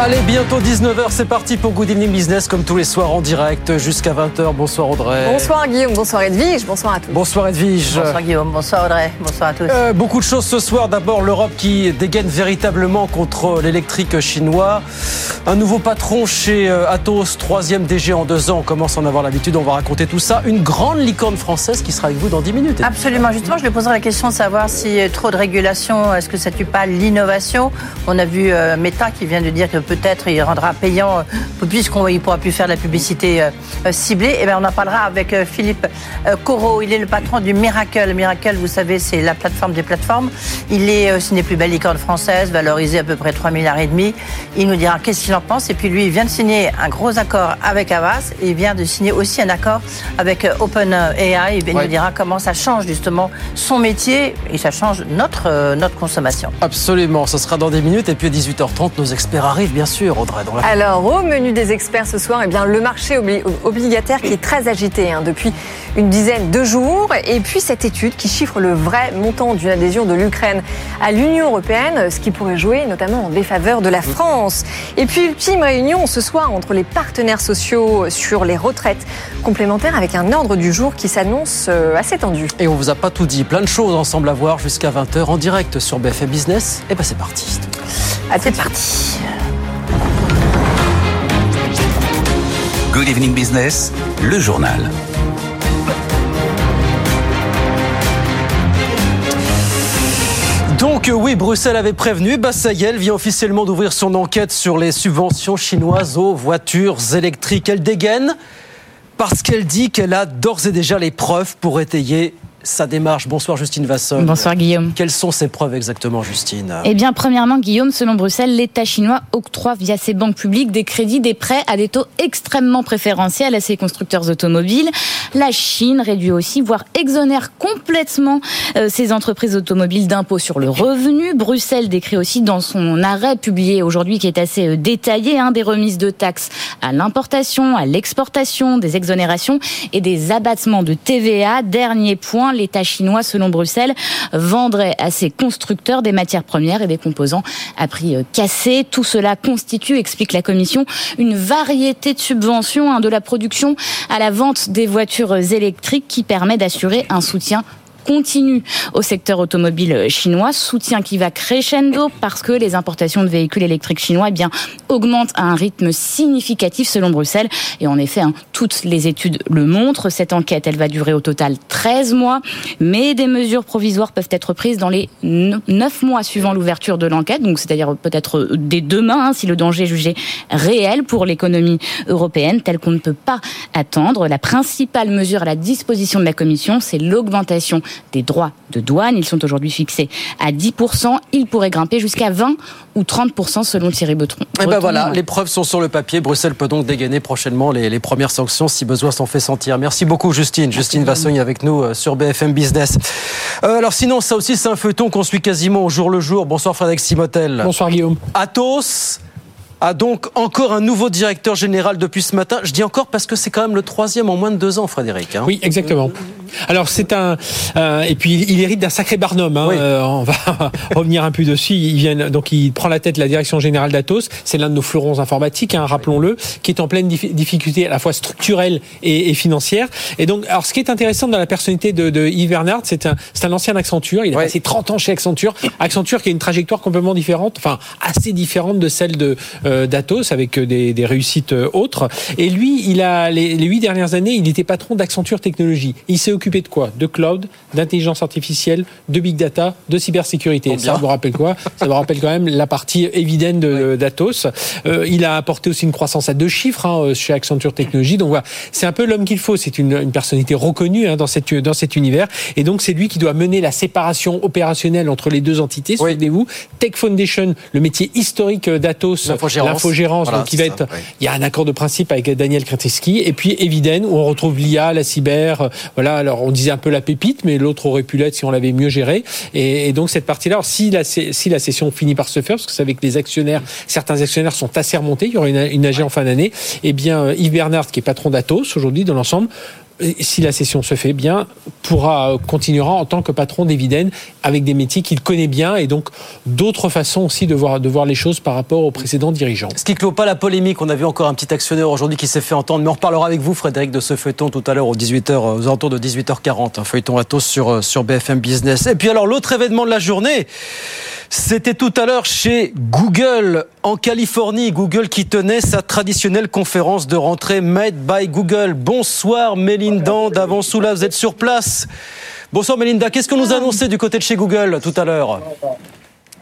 Allez, bientôt 19h, c'est parti pour Good Evening Business, comme tous les soirs en direct jusqu'à 20h. Bonsoir Audrey. Bonsoir Guillaume, bonsoir Edwige, bonsoir à tous. Bonsoir Edwige. Bonsoir Guillaume, bonsoir Audrey, bonsoir à tous. Euh, beaucoup de choses ce soir. D'abord, l'Europe qui dégaine véritablement contre l'électrique chinois. Un nouveau patron chez euh, Atos, troisième DG en deux ans. On commence à en avoir l'habitude, on va raconter tout ça. Une grande licorne française qui sera avec vous dans 10 minutes. Absolument, justement, je lui poserai la question de savoir si euh, trop de régulation, est-ce que ça tue pas l'innovation? On a vu Meta qui vient de dire que peut-être il rendra payant euh, puisqu'on ne pourra plus faire de la publicité euh, euh, ciblée. Et eh bien, on en parlera avec Philippe Corot. Il est le patron du Miracle. Miracle, vous savez, c'est la plateforme des plateformes. Il est, ce n'est plus belle licorne française, valorisée à peu près 3 milliards et demi. Il nous dira qu'est-ce qu'il en pense. Et puis lui, il vient de signer un gros accord avec Avas et il vient de signer aussi un accord avec OpenAI. Il nous dira comment ça change justement son métier et ça change notre, notre consommation. Absolument, ce sera dans des minutes. Et puis à 18h30, nos experts arrivent, bien sûr, Audrey. Alors, au menu des experts ce soir, eh bien, le marché obligataire qui est très agité hein, depuis une dizaine de jours. Et puis cette étude qui chiffre le vrai montant d'une adhésion de l'Ukraine à l'Union européenne, ce qui pourrait jouer notamment en défaveur de la France. Et puis ultime réunion ce soir entre les partenaires sociaux sur les retraites complémentaires avec un ordre du jour qui s'annonce euh, assez tendu. Et on vous a pas tout dit, plein de choses ensemble à voir jusqu'à 20h en direct sur BFM Business. Et ben c'est parti. c'est parti. Good Evening Business, le journal. Donc euh, oui, Bruxelles avait prévenu, elle vient officiellement d'ouvrir son enquête sur les subventions chinoises aux voitures électriques. Elle dégaine parce qu'elle dit qu'elle a d'ores et déjà les preuves pour étayer sa démarche. Bonsoir Justine Vasson. Bonsoir Guillaume. Quelles sont ces preuves exactement Justine? Eh bien premièrement Guillaume, selon Bruxelles, l'État chinois octroie via ses banques publiques des crédits, des prêts à des taux extrêmement préférentiels à ses constructeurs automobiles. La Chine réduit aussi, voire exonère complètement euh, ses entreprises automobiles d'impôts sur le revenu. Bruxelles décrit aussi dans son arrêt publié aujourd'hui qui est assez euh, détaillé hein, des remises de taxes à l'importation, à l'exportation, des exonérations et des abattements de TVA. Dernier point l'État chinois, selon Bruxelles, vendrait à ses constructeurs des matières premières et des composants à prix euh, cassé. Tout cela constitue, explique la Commission, une variété de subventions hein, de la production à la vente des voitures électriques qui permet d'assurer un soutien continue au secteur automobile chinois, soutien qui va crescendo parce que les importations de véhicules électriques chinois eh bien augmentent à un rythme significatif selon Bruxelles. Et en effet, hein, toutes les études le montrent. Cette enquête, elle va durer au total 13 mois, mais des mesures provisoires peuvent être prises dans les 9 mois suivant l'ouverture de l'enquête, donc c'est-à-dire peut-être dès demain, hein, si le danger est jugé réel pour l'économie européenne, tel qu'on ne peut pas attendre. La principale mesure à la disposition de la Commission, c'est l'augmentation des droits de douane. Ils sont aujourd'hui fixés à 10%. Ils pourraient grimper jusqu'à 20 ou 30% selon Thierry Breton. Et eh ben voilà, les preuves sont sur le papier. Bruxelles peut donc dégainer prochainement les, premières sanctions si besoin s'en fait sentir. Merci beaucoup Justine. Justine Vassogne avec nous euh, sur BFM Business. Euh, alors sinon, ça aussi c'est un feuilleton qu'on suit quasiment au jour le jour. Bonsoir Frédéric Simotel. Bonsoir Guillaume. Athos a donc encore un nouveau directeur général depuis ce matin. Je dis encore parce que c'est quand même le troisième en moins de deux ans, Frédéric. Hein. Oui, exactement. Alors c'est un euh, et puis il hérite d'un sacré barnum. Hein. Euh, on va revenir un peu dessus. Il vient donc il prend la tête de la direction générale d'Atos. C'est l'un de nos fleurons informatiques, hein, rappelons-le, qui est en pleine difficulté à la fois structurelle et, et, financière. Et donc alors ce qui est intéressant dans la personnalité de, de Yves Bernard, c'est un c'est un ancien Accenture. Il a passé 30 ans chez Accenture. Accenture qui a une trajectoire complètement différente, enfin assez différente de celle de euh, d'Atos avec des, des, réussites autres. Et lui, il a les, les huit dernières années, il était patron d'Accenture Technologies. Il s'est occupé de quoi? De cloud, d'intelligence artificielle, de big data, de cybersécurité. Ça vous rappelle quoi? Ça vous rappelle quand même la partie évidente d'Atos. Euh, il a apporté aussi une croissance à deux chiffres hein, chez Accenture Technologies. Donc voilà, c'est un peu l'homme qu'il faut. C'est une, une, personnalité reconnue hein, dans, cette, dans cet univers. Et donc c'est lui qui doit mener la séparation opérationnelle entre les deux entités. Souvenez-vous, Tech Foundation, le métier historique d'Atos, l'infogérance, donc qui va être. Il y a un accord de principe avec Daniel Kretinsky. Et puis Eviden, où on retrouve l'IA, la cyber, voilà Alors on disait un peu la pépite, mais l'autre aurait pu l'être si on l'avait mieux géré. Et, donc cette partie-là, si la, si la session finit par se faire, parce que c'est avec les actionnaires, certains actionnaires sont assez remontés, il y aura une, une AG en fin d'année, eh bien Yves Bernard, qui est patron d'Atos aujourd'hui de l'ensemble, si la session se fait bien, pourra continuera en tant que patron d'Eviden avec des métiers qu'il connaît bien et donc d'autres façons aussi de voir, de voir les choses par rapport aux précédents dirigeants. Ce qui clôt pas la polémique, on a vu encore un petit actionnaire aujourd'hui qui s'est fait entendre, mais on reparlera avec vous Frédéric de ce feuilleton tout à l'heure aux 18h, aux alentours de 18h40, un feuilleton à tous sur, sur BFM Business. Et puis alors l'autre événement de la journée, c'était tout à l'heure chez Google en Californie. Google qui tenait sa traditionnelle conférence de rentrée Made by Google. Bonsoir Mélinda Davansoula, vous êtes sur place. Bonsoir Mélinda, qu'est-ce que nous annoncez du côté de chez Google tout à l'heure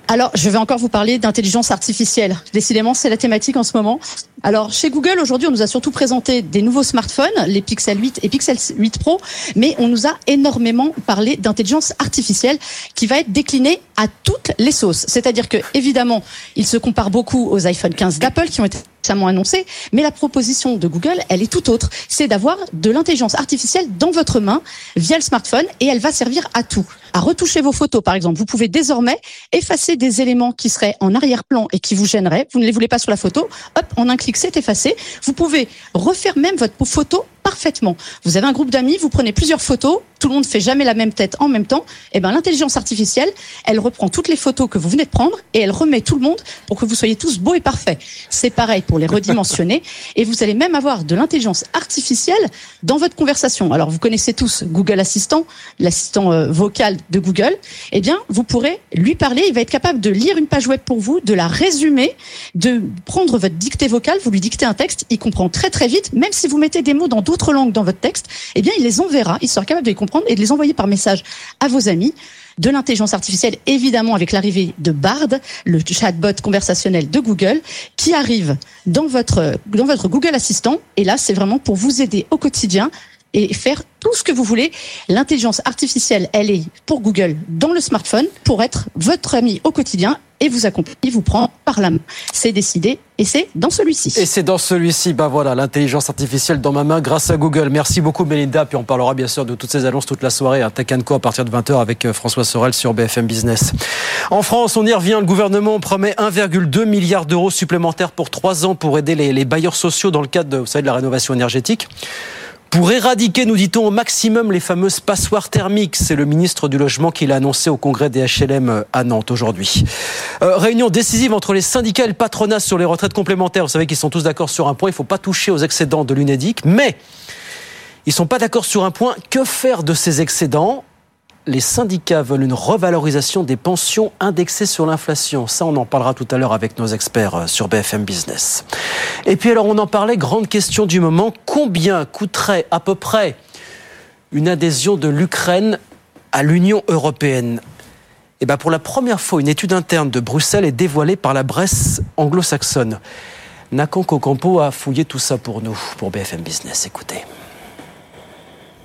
alors, je vais encore vous parler d'intelligence artificielle. Décidément, c'est la thématique en ce moment. Alors, chez Google, aujourd'hui, on nous a surtout présenté des nouveaux smartphones, les Pixel 8 et Pixel 8 Pro, mais on nous a énormément parlé d'intelligence artificielle qui va être déclinée à toutes les sauces. C'est-à-dire que, évidemment, il se compare beaucoup aux iPhone 15 d'Apple qui ont été récemment annoncés, mais la proposition de Google, elle est tout autre. C'est d'avoir de l'intelligence artificielle dans votre main via le smartphone et elle va servir à tout. À retoucher vos photos, par exemple. Vous pouvez désormais effacer des éléments qui seraient en arrière-plan et qui vous gêneraient. Vous ne les voulez pas sur la photo. Hop, en un clic, c'est effacé. Vous pouvez refaire même votre photo parfaitement. Vous avez un groupe d'amis, vous prenez plusieurs photos, tout le monde fait jamais la même tête en même temps. Et eh ben l'intelligence artificielle, elle reprend toutes les photos que vous venez de prendre et elle remet tout le monde pour que vous soyez tous beaux et parfaits. C'est pareil pour les redimensionner et vous allez même avoir de l'intelligence artificielle dans votre conversation. Alors vous connaissez tous Google Assistant, l'assistant euh, de Google. Eh bien, vous pourrez lui parler, il va être capable de lire une page web pour vous, de la résumer, de prendre votre dictée vocale, vous lui dictez un texte, il comprend très très vite, même si vous mettez des mots dans d'autres d'autres langues dans votre texte, eh bien, il les enverra, il sera capable de les comprendre et de les envoyer par message à vos amis de l'intelligence artificielle, évidemment avec l'arrivée de Bard, le chatbot conversationnel de Google, qui arrive dans votre, dans votre Google Assistant. Et là, c'est vraiment pour vous aider au quotidien et faire tout ce que vous voulez. L'intelligence artificielle, elle est pour Google dans le smartphone pour être votre ami au quotidien et vous accompagne, vous prend par la main. C'est décidé et c'est dans celui-ci. Et c'est dans celui-ci, ben voilà, l'intelligence artificielle dans ma main grâce à Google. Merci beaucoup Melinda, puis on parlera bien sûr de toutes ces annonces toute la soirée à Tech Co à partir de 20h avec euh, François Sorel sur BFM Business. En France, on y revient, le gouvernement promet 1,2 milliard d'euros supplémentaires pour trois ans pour aider les, bailleurs sociaux dans le cadre de la rénovation énergétique. Pour éradiquer, nous dit-on, au maximum les fameuses passoires thermiques, c'est le ministre du Logement qui l'a annoncé au congrès des HLM à Nantes aujourd'hui. Euh, réunion décisive entre les syndicats et le patronat sur les retraites complémentaires. Vous savez qu'ils sont tous d'accord sur un point, il ne faut pas toucher aux excédents de l'UNEDIC, mais ils ne sont pas d'accord sur un point, que faire de ces excédents? Les syndicats veulent une revalorisation des pensions indexées sur l'inflation. Ça, on en parlera tout à l'heure avec nos experts euh, sur BFM Business. Et puis alors, on en parlait, grande question du moment, combien coûterait à peu près une adhésion de l'Ukraine à l'Union européenne? Eh bien pour la première fois, une étude interne de Bruxelles est dévoilée par la Bresse anglo-saxonne. Nakan Kokampo a fouillé tout ça pour nous, pour BFM Business. Écoutez.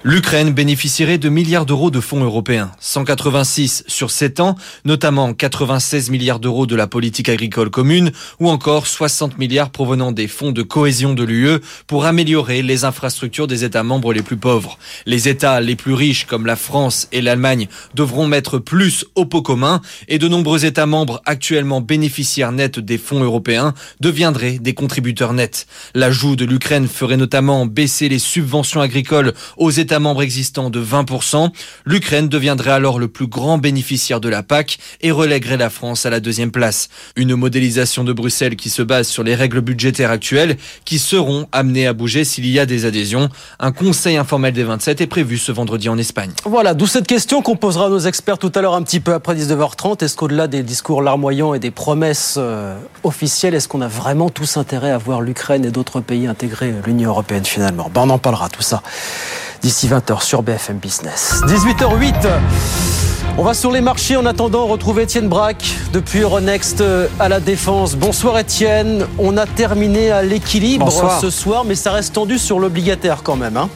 L'Ukraine bénéficierait de milliards d'euros de fonds européens, 186 sur 7 ans, notamment 96 milliards d'euros de la politique agricole commune ou encore 60 milliards provenant des fonds de cohésion de l'UE pour améliorer les infrastructures des États membres les plus pauvres. Les États les plus riches comme la France et l'Allemagne devront mettre plus au pot commun et de nombreux États membres actuellement bénéficiaires nets des fonds européens deviendraient des contributeurs nets. L'ajout de l'Ukraine ferait notamment baisser les subventions agricoles aux États États membres existants de 20%. L'Ukraine deviendrait alors le plus grand bénéficiaire de la PAC et relèguerait la France à la deuxième place. Une modélisation de Bruxelles qui se base sur les règles budgétaires actuelles qui seront amenées à bouger s'il y a des adhésions. Un conseil informel des 27 est prévu ce vendredi en Espagne. Voilà, d'où cette question qu'on posera à nos experts tout à l'heure un petit peu après 19h30. Est-ce qu'au-delà des discours larmoyants et des promesses euh, officielles, est-ce qu'on a vraiment tous intérêt à voir l'Ukraine et d'autres pays intégrer l'Union européenne finalement? Ben, On en parlera tout ça d'ici 20h sur BFM Business. 18h08. On va sur les marchés en attendant retrouver Étienne Braque depuis Euronext à la Défense. Bonsoir Étienne. On a terminé à l'équilibre ce soir, mais ça reste tendu sur l'obligataire quand même. Hein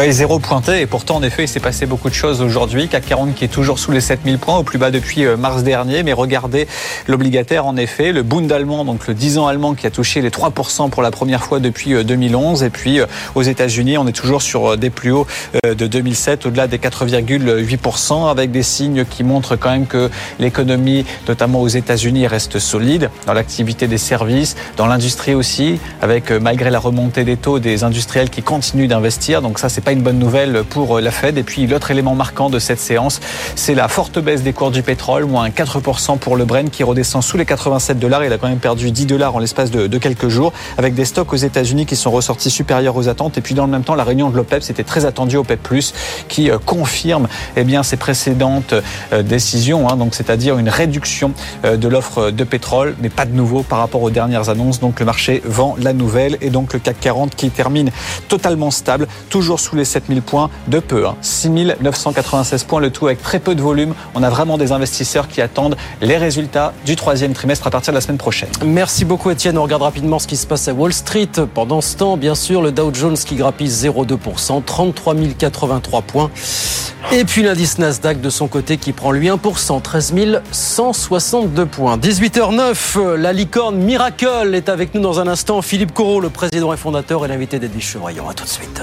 Oui, zéro pointé et pourtant en effet il s'est passé beaucoup de choses aujourd'hui. CAC 40 qui est toujours sous les 7000 points, au plus bas depuis euh, mars dernier. Mais regardez l'obligataire en effet, le Bund allemand, donc le 10 ans allemand qui a touché les 3% pour la première fois depuis 2011. Et puis aux États-Unis, on est toujours sur des plus hauts de 2007, au-delà des 4,8%, avec des signes qui montrent quand même que l'économie, notamment aux États-Unis, reste solide dans l'activité des services, dans l'industrie aussi, avec malgré la remontée des taux des industriels qui continuent d'investir. Donc ça, c'est une bonne nouvelle pour la Fed. Et puis l'autre élément marquant de cette séance, c'est la forte baisse des cours du pétrole, moins 4% pour le Brent qui redescend sous les 87 dollars. Il a quand même perdu 10 dollars en l'espace de, de, quelques jours, avec des stocks aux États-Unis qui sont ressortis supérieurs aux attentes. Et puis dans le même temps, la réunion de l'OPEP, c'était très attendu OPEP+, qui euh, confirme eh bien ses précédentes euh, décisions, hein, donc c'est-à-dire une réduction euh, de l'offre de pétrole, mais pas de nouveau par rapport aux dernières annonces. Donc le marché vend la nouvelle et donc le CAC 40 qui termine totalement stable, toujours sous les 7000 points de peu. Hein. 6996 points le tout avec très peu de volume. On a vraiment des investisseurs qui attendent les résultats du troisième trimestre à partir de la semaine prochaine. Merci beaucoup Étienne. On regarde rapidement ce qui se passe à Wall Street. Pendant ce temps, bien sûr, le Dow Jones qui grappille 0,2%, 33 083 points. Et puis l'indice Nasdaq de son côté qui prend lui 1%, 13 162 points. 18h09, la licorne Miracle est avec nous dans un instant. Philippe Corot, le président et fondateur, et l'invité d'Edwige Chevrillon. À tout de suite.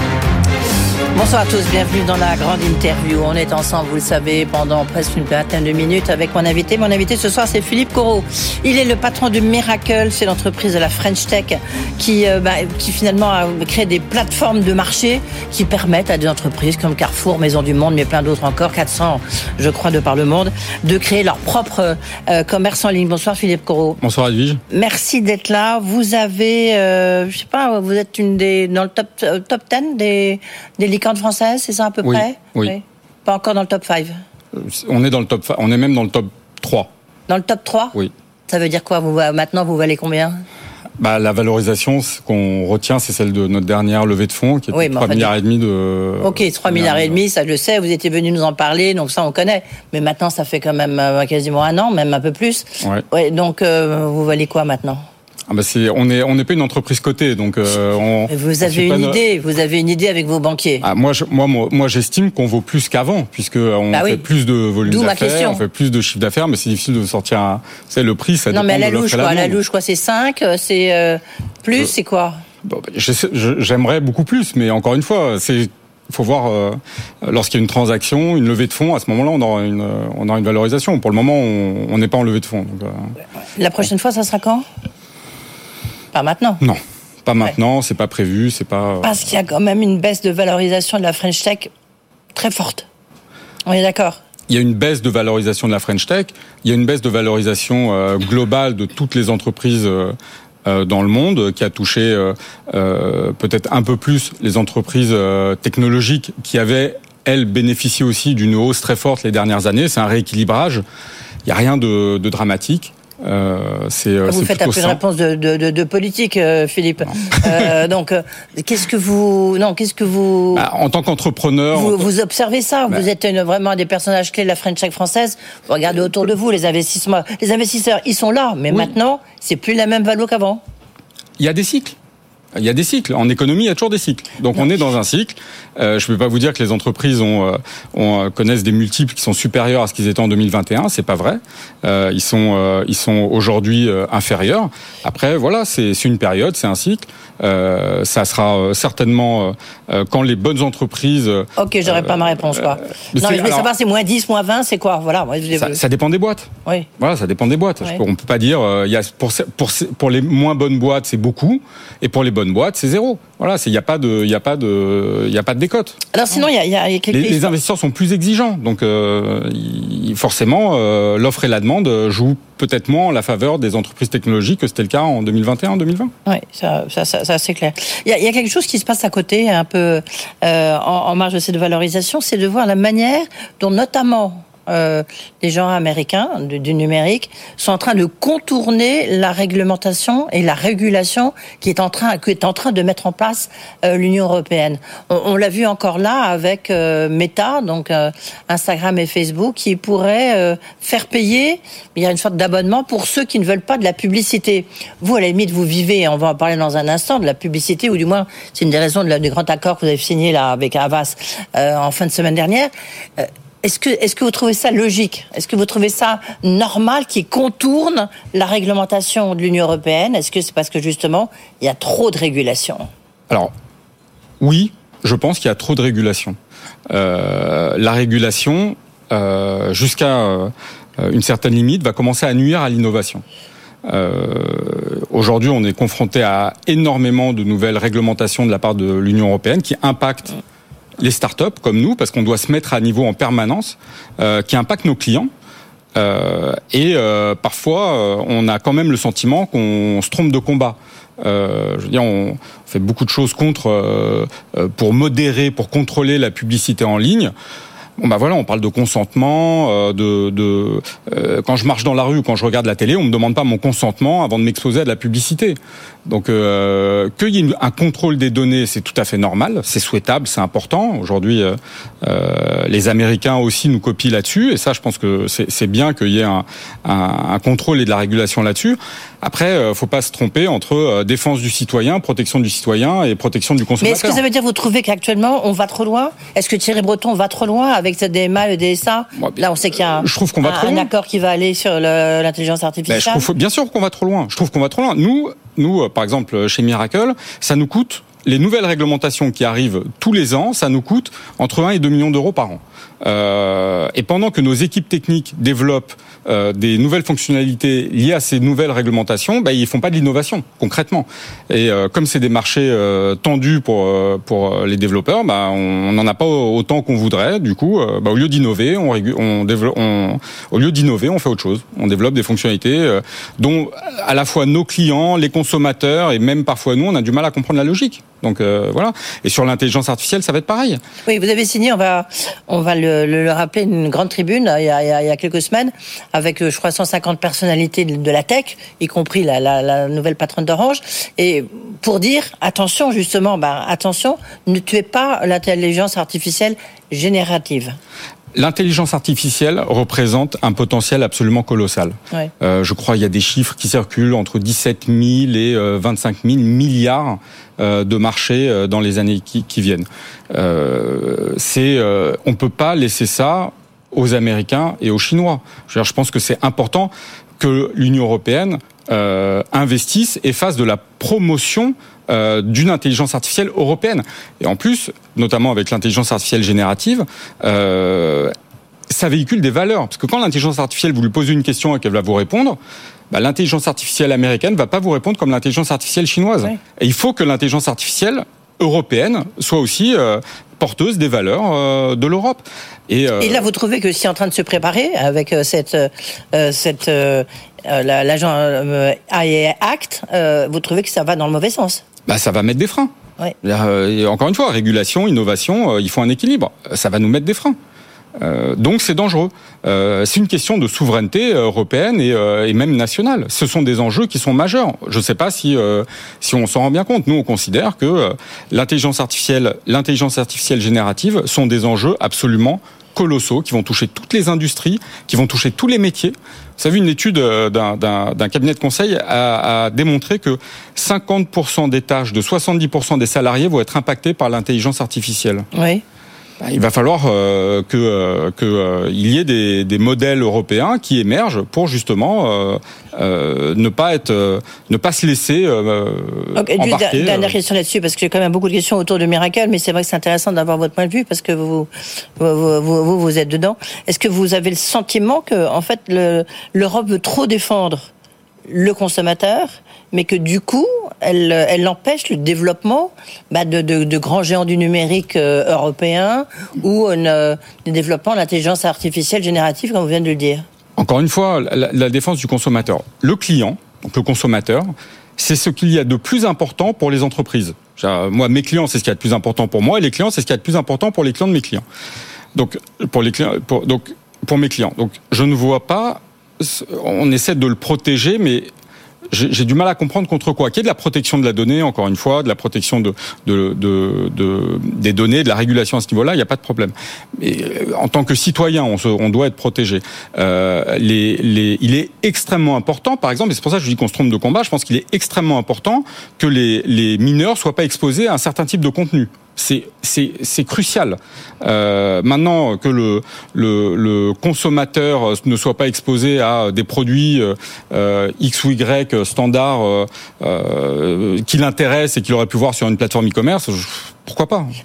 Bonsoir à tous, bienvenue dans la grande interview. On est ensemble, vous le savez, pendant presque une vingtaine de minutes avec mon invité. Mon invité ce soir, c'est Philippe Corot. Il est le patron de Miracle, c'est l'entreprise de la French Tech qui, euh, bah, qui finalement a créé des plateformes de marché qui permettent à des entreprises comme Carrefour, Maison du Monde, mais plein d'autres encore, 400 je crois de par le monde, de créer leur propre euh, commerce en ligne. Bonsoir Philippe Corot. Bonsoir Edwige. Merci d'être là. Vous avez, euh, je sais pas, vous êtes une des dans le top top 10 des des licornes françaises, c'est ça à peu près oui. Pas encore dans le top 5 On est dans le top on est même dans le top 3. Dans le top 3 Oui. Ça veut dire quoi vous, Maintenant, vous valez combien? Bah, la valorisation ce qu'on retient, c'est celle de notre dernière levée de fonds, qui est 3 milliards et demi de. Ok, 3 milliards et demi, ça je le sais. Vous étiez venu nous en parler, donc ça on connaît. Mais maintenant, ça fait quand même euh, quasiment un an, même un peu plus. Ouais. ouais donc, euh, vous valez quoi maintenant? Ah bah on est on n'est pas une entreprise cotée, donc euh, on. Vous avez une idée, vous avez une idée avec vos banquiers. Ah, moi, je, moi, moi, j'estime qu'on vaut plus qu'avant, puisque on bah fait plus de volume d'affaires, on fait plus de chiffre d'affaires, mais c'est difficile de sortir. Un, c'est le prix, ça non, dépend mais à la de louche, quoi. À la louche, quoi. C'est 5, c'est euh, plus, Euh, c'est quoi? Bon, bah, J'aimerais beaucoup plus, mais encore une fois, c'est il faut voir euh, lorsqu'il y a une transaction, une levée de fonds. À ce moment-là, on aura une euh, on aura une valorisation. Pour le moment, on n'est pas en levée de fonds. Donc, euh, La prochaine fois, ça sera quand? Pas maintenant. non, pas maintenant. C'est pas prévu. C'est pas. euh, Parce qu'il y a quand même une baisse de valorisation de la French Tech très forte. On est d'accord? Il y a une baisse de valorisation de la French Tech. Il y a une baisse de valorisation euh, globale de toutes les entreprises. euh, dans le monde, qui a touché peut-être un peu plus les entreprises technologiques qui avaient, elles, bénéficié aussi d'une hausse très forte les dernières années. C'est un rééquilibrage. Il n'y a rien de, de dramatique. Euh, c'est euh, Vous c'est faites un plutôt peu une réponse de, de, de, de politique, euh, Philippe. Euh, donc, qu'est-ce que vous, non, qu'est-ce que vous, Bah, en tant qu'entrepreneur, vous, observez ça Bah. Vous êtes une- vraiment des personnages clés de la French Tech française. Vous regardez autour de vous, les investissements, les investisseurs, ils sont là, mais maintenant, c'est plus la même valeur qu'avant. il y a des cycles. Il y a des cycles. En économie, il y a toujours des cycles. Donc on est dans un cycle. Euh, je ne peux pas vous dire que les entreprises ont, euh, ont, euh, connaissent des multiples qui sont supérieurs à ce qu'ils étaient en 2021. C'est pas vrai. Euh, ils sont, euh, ils sont aujourd'hui euh, inférieurs. Après, voilà, c'est une période, c'est un cycle. Euh, ça sera euh, certainement quand les bonnes entreprises. Ok, j'aurais pas ma réponse, quoi. non, mais je voulais savoir, c'est moins 10, moins 20, c'est quoi? Voilà. ça, ça dépend des boîtes. Oui. Voilà, ça dépend des boîtes. Je peux- on peut pas dire euh, il y a pour pour pour les moins bonnes boîtes c'est beaucoup et pour les bonnes boîtes c'est zéro. Voilà, c'est il y a pas de il y a pas de il y a pas de décote. Alors sinon, il y a, y quelques Les, les investisseurs sont plus exigeants, donc euh, forcément euh, l'offre et la demande jouent peut-être moins en la faveur des entreprises technologiques que c'était le cas en 2021-2020. Oui, ça, ça, ça, ça, c'est clair. Il y, a, il y a quelque chose qui se passe à côté, un peu euh, en, en marge de cette valorisation, c'est de voir la manière dont notamment euh, les gens américains du, numérique sont en train de contourner la réglementation et la régulation qui est en train, qui est en train de mettre en place euh, l'Union européenne. On, l'a vu encore là avec euh, Meta, donc euh, Instagram et Facebook, qui pourraient faire payer, il y a une sorte d'abonnement pour ceux qui ne veulent pas de la publicité. Vous, à la limite, vous vivez, on va en parler dans un instant, de la publicité, ou du moins, c'est une des raisons de la, du grand accord que vous avez signé là avec Havas en fin de semaine dernière. Est-ce que, vous trouvez ça logique? Est-ce que vous trouvez ça normal qui contourne la réglementation de l'Union européenne? Est-ce que c'est parce que justement, il y a trop de régulation? Alors, oui, je pense qu'il y a trop de régulation. Euh, la régulation, euh, jusqu'à euh, une certaine limite, va commencer à nuire à l'innovation. Aujourd'hui, on est confronté à énormément de nouvelles réglementations de la part de l'Union européenne qui impactent les startups comme nous, parce qu'on doit se mettre à niveau en permanence, euh, qui impactent nos clients. Euh, et euh, parfois, on a quand même le sentiment qu'on se trompe de combat. Je veux dire, on fait beaucoup de choses contre pour modérer, pour contrôler la publicité en ligne. Bon bah voilà, on parle de consentement, de, quand je marche dans la rue quand je regarde la télé, on me demande pas mon consentement avant de m'exposer à de la publicité. Donc euh, qu'il y ait un contrôle des données, c'est tout à fait normal, c'est souhaitable, c'est important. Aujourd'hui, euh, euh, les Américains aussi nous copient là-dessus, et ça, je pense que c'est bien qu'il y ait un, un, un, contrôle et de la régulation là-dessus. Après, euh, faut pas se tromper entre défense du citoyen, protection du citoyen et protection du consommateur. Mais est-ce que ça veut dire vous trouvez qu'actuellement on va trop loin? Est-ce que Thierry Breton va trop loin avec cette DMA et le DSA Là, on sait qu'il y a un, je trouve qu'on va un, trop un loin. accord qui va aller sur l'intelligence artificielle. Ben, je trouve, bien sûr qu'on va trop loin. Je trouve qu'on va trop loin. Nous, nous, par exemple, chez Miracle, ça nous coûte les nouvelles réglementations qui arrivent tous les ans, ça nous coûte entre 1 et 2 millions d'euros par an. Euh, et pendant que nos équipes techniques développent euh, des nouvelles fonctionnalités liées à ces nouvelles réglementations, bah, ils font pas de l'innovation concrètement. Et euh, comme c'est des marchés tendus pour pour les développeurs, bah, on n'en a pas autant qu'on voudrait. Du coup, bah, au lieu d'innover, on, on, au lieu d'innover, on fait autre chose. On développe des fonctionnalités dont à la fois nos clients, les consommateurs et même parfois nous, on a du mal à comprendre la logique. Donc voilà. Et sur l'intelligence artificielle, ça va être pareil. Oui, vous avez signé, on va, on va le, le, le rappeler, une grande tribune il y, a, il y, a, quelques semaines avec, je crois, 150 personnalités de la tech, y compris la, la, la nouvelle patronne d'Orange, et pour dire attention justement, bah, attention, ne tuez pas l'intelligence artificielle générative. L'intelligence artificielle représente un potentiel absolument colossal. Ouais. Euh, je crois qu'il y a des chiffres qui circulent entre 17 000 et euh, 25 000 milliards euh, de marchés dans les années qui, qui viennent. Euh, c'est, on peut pas laisser ça aux Américains et aux Chinois. Je, dire, je pense que c'est important que l'Union européenne investisse et fasse de la promotion euh, d'une intelligence artificielle européenne. Et en plus, notamment avec l'intelligence artificielle générative, euh, ça véhicule des valeurs. Parce que quand l'intelligence artificielle, vous lui posez une question et qu'elle va vous répondre, bah, l'intelligence artificielle américaine va pas vous répondre comme l'intelligence artificielle chinoise. Et il faut que l'intelligence artificielle européenne soit aussi euh, porteuse des valeurs euh, de l'Europe. Et, euh... Et, là, vous trouvez que c'est en train de se préparer avec euh, cette, cette l'agent AI Act, vous trouvez que ça va dans le mauvais sens? Bah, ça va mettre des freins. Ouais. Encore une fois, régulation, innovation, il faut un équilibre. Ça va nous mettre des freins. Euh, donc c'est dangereux. Euh, c'est une question de souveraineté européenne et, euh, et, même nationale. Ce sont des enjeux qui sont majeurs. Je ne sais pas si euh, si on s'en rend bien compte. Nous, on considère que l'intelligence artificielle, l'intelligence artificielle générative sont des enjeux absolument colossaux qui vont toucher toutes les industries, qui vont toucher tous les métiers. Vous savez, une étude d'un cabinet de conseil a, a démontré que 50% des tâches de 70% des salariés vont être impactés par l'intelligence artificielle. Oui. Il va falloir euh, que euh, que euh, il y ait des, des, modèles européens qui émergent pour justement euh, ne pas être ne pas se laisser okay, embarquer. Dernière question là-dessus parce que j'ai quand même beaucoup de questions autour de Miracle, mais c'est vrai que c'est intéressant d'avoir votre point de vue parce que vous vous vous, vous, vous êtes dedans. Est-ce que vous avez le sentiment que en fait l'Europe veut trop défendre le consommateur, mais que du coup, elle, elle empêche le développement bah, de, grands géants du numérique euh, européen ou euh, le développement de l'intelligence artificielle générative, comme vous venez de le dire. Encore une fois, la, défense du consommateur. Le client, donc le consommateur, c'est ce qu'il y a de plus important pour les entreprises. Moi, mes clients, c'est ce qu'il y a de plus important pour moi, et les clients, c'est ce qu'il y a de plus important pour les clients de mes clients. Donc pour mes clients. Donc je ne vois pas. On essaie de le protéger, mais j'ai du mal à comprendre contre quoi. Qu'il y ait de la protection de la donnée, encore une fois, de la protection de, de, de, de des données, de la régulation à ce niveau-là, il n'y a pas de problème. Mais euh, en tant que citoyen, on, se, on doit être protégé. Euh, les, les, il est extrêmement important, par exemple, et c'est pour ça que je dis qu'on se trompe de combat, je pense qu'il est extrêmement important que les, les mineurs soient pas exposés à un certain type de contenu. C'est crucial. Euh, maintenant que le, consommateur ne soit pas exposé à des produits euh, X ou Y standards euh, euh, qui l'intéressent et qu'il aurait pu voir sur une plateforme e-commerce,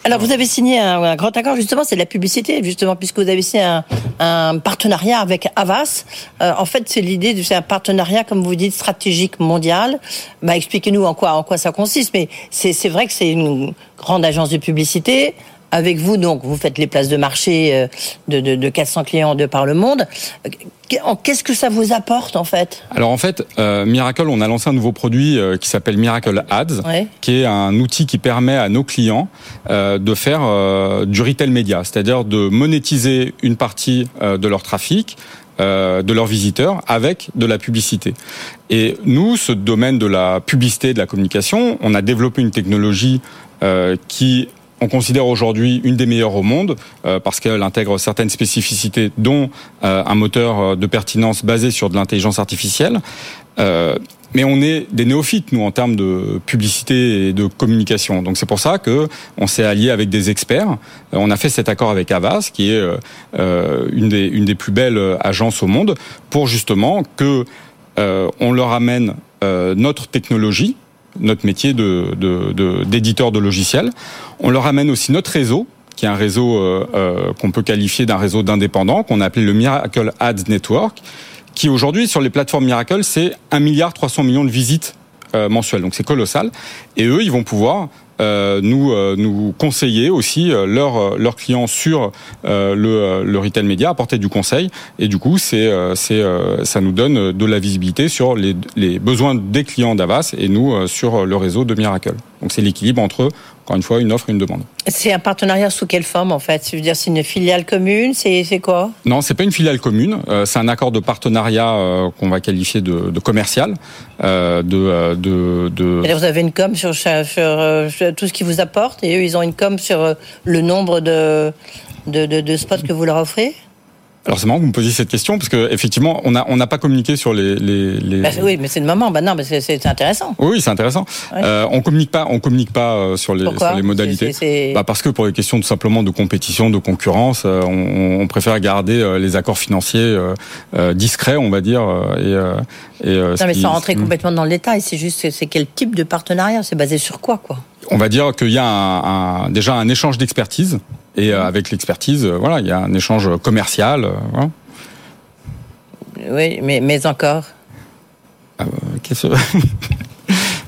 Alors vous avez signé un, grand accord justement, c'est de la publicité justement puisque vous avez signé un, partenariat avec Avas. Euh, en fait, c'est l'idée de faire un partenariat comme vous dites stratégique mondial. Bah, expliquez-nous en quoi en quoi ça consiste. Mais c'est vrai que c'est une grande agence de publicité avec vous, donc, vous faites les places de marché euh, de, de, de 400 clients de par le monde. Qu'est-ce que ça vous apporte en fait? Alors en fait, euh, Miracle, on a lancé un nouveau produit euh, qui s'appelle Miracle Ads, qui est un outil qui permet à nos clients euh, de faire euh, du retail média, c'est-à-dire de monétiser une partie de leur trafic, de leurs visiteurs avec de la publicité. Et nous, ce domaine de la publicité, de la communication, on a développé une technologie qui on considère aujourd'hui une des meilleures au monde euh, parce qu'elle intègre certaines spécificités, dont euh, un moteur euh, de pertinence basé sur de l'intelligence artificielle. mais on est des néophytes nous en termes de publicité et de communication. Donc c'est pour ça que on s'est allié avec des experts. On a fait cet accord avec Avas, qui est une des une des plus belles agences au monde, pour justement que on leur amène notre technologie notre métier de, d'éditeur de, logiciels. On leur amène aussi notre réseau, qui est un réseau euh, euh, qu'on peut qualifier d'un réseau d'indépendants, qu'on a appelé le Miracle Ads Network, qui aujourd'hui sur les plateformes Miracle, c'est 1 milliard 300 millions de visites euh, mensuelles. Donc c'est colossal. Et eux, ils vont pouvoir nous euh, nous conseiller aussi euh, leurs leurs clients sur le, le retail média, apporter du conseil et du coup c'est c'est ça nous donne de la visibilité sur les, les besoins des clients d'Avas et nous sur le réseau de Miracle. Donc c'est l'équilibre entre encore une fois, une offre et une demande. C'est un partenariat sous quelle forme en fait? Je veux dire, c'est une filiale commune C'est quoi? Non, c'est pas une filiale commune. Euh, c'est un accord de partenariat euh, qu'on va qualifier de, de commercial. Euh, de, de, de... vous avez une com sur, sur, sur, tout ce qu'ils vous apportent et eux, ils ont une com sur le nombre de, de, de spots que vous leur offrez? Alors c'est marrant que vous me posiez cette question parce que effectivement on n'a on n'a pas communiqué sur les les. les... Bah, oui, mais c'est le moment. Bah non, mais c'est intéressant. Oui, c'est intéressant. Euh, on communique pas, on communique pas euh, sur les sur les modalités. Bah parce que pour les questions tout simplement de compétition, de concurrence, euh, on, on préfère garder euh, les accords financiers discrets, on va dire. Et, et non, mais sans rentrer complètement dans le détail, c'est juste c'est quel type de partenariat, c'est basé sur quoi, quoi? On va dire qu'il y a un, un, déjà un échange d'expertise et euh, avec l'expertise, euh, voilà, il y a un échange commercial. Euh, voilà. Oui, mais, mais encore. Ah, Qu'est-ce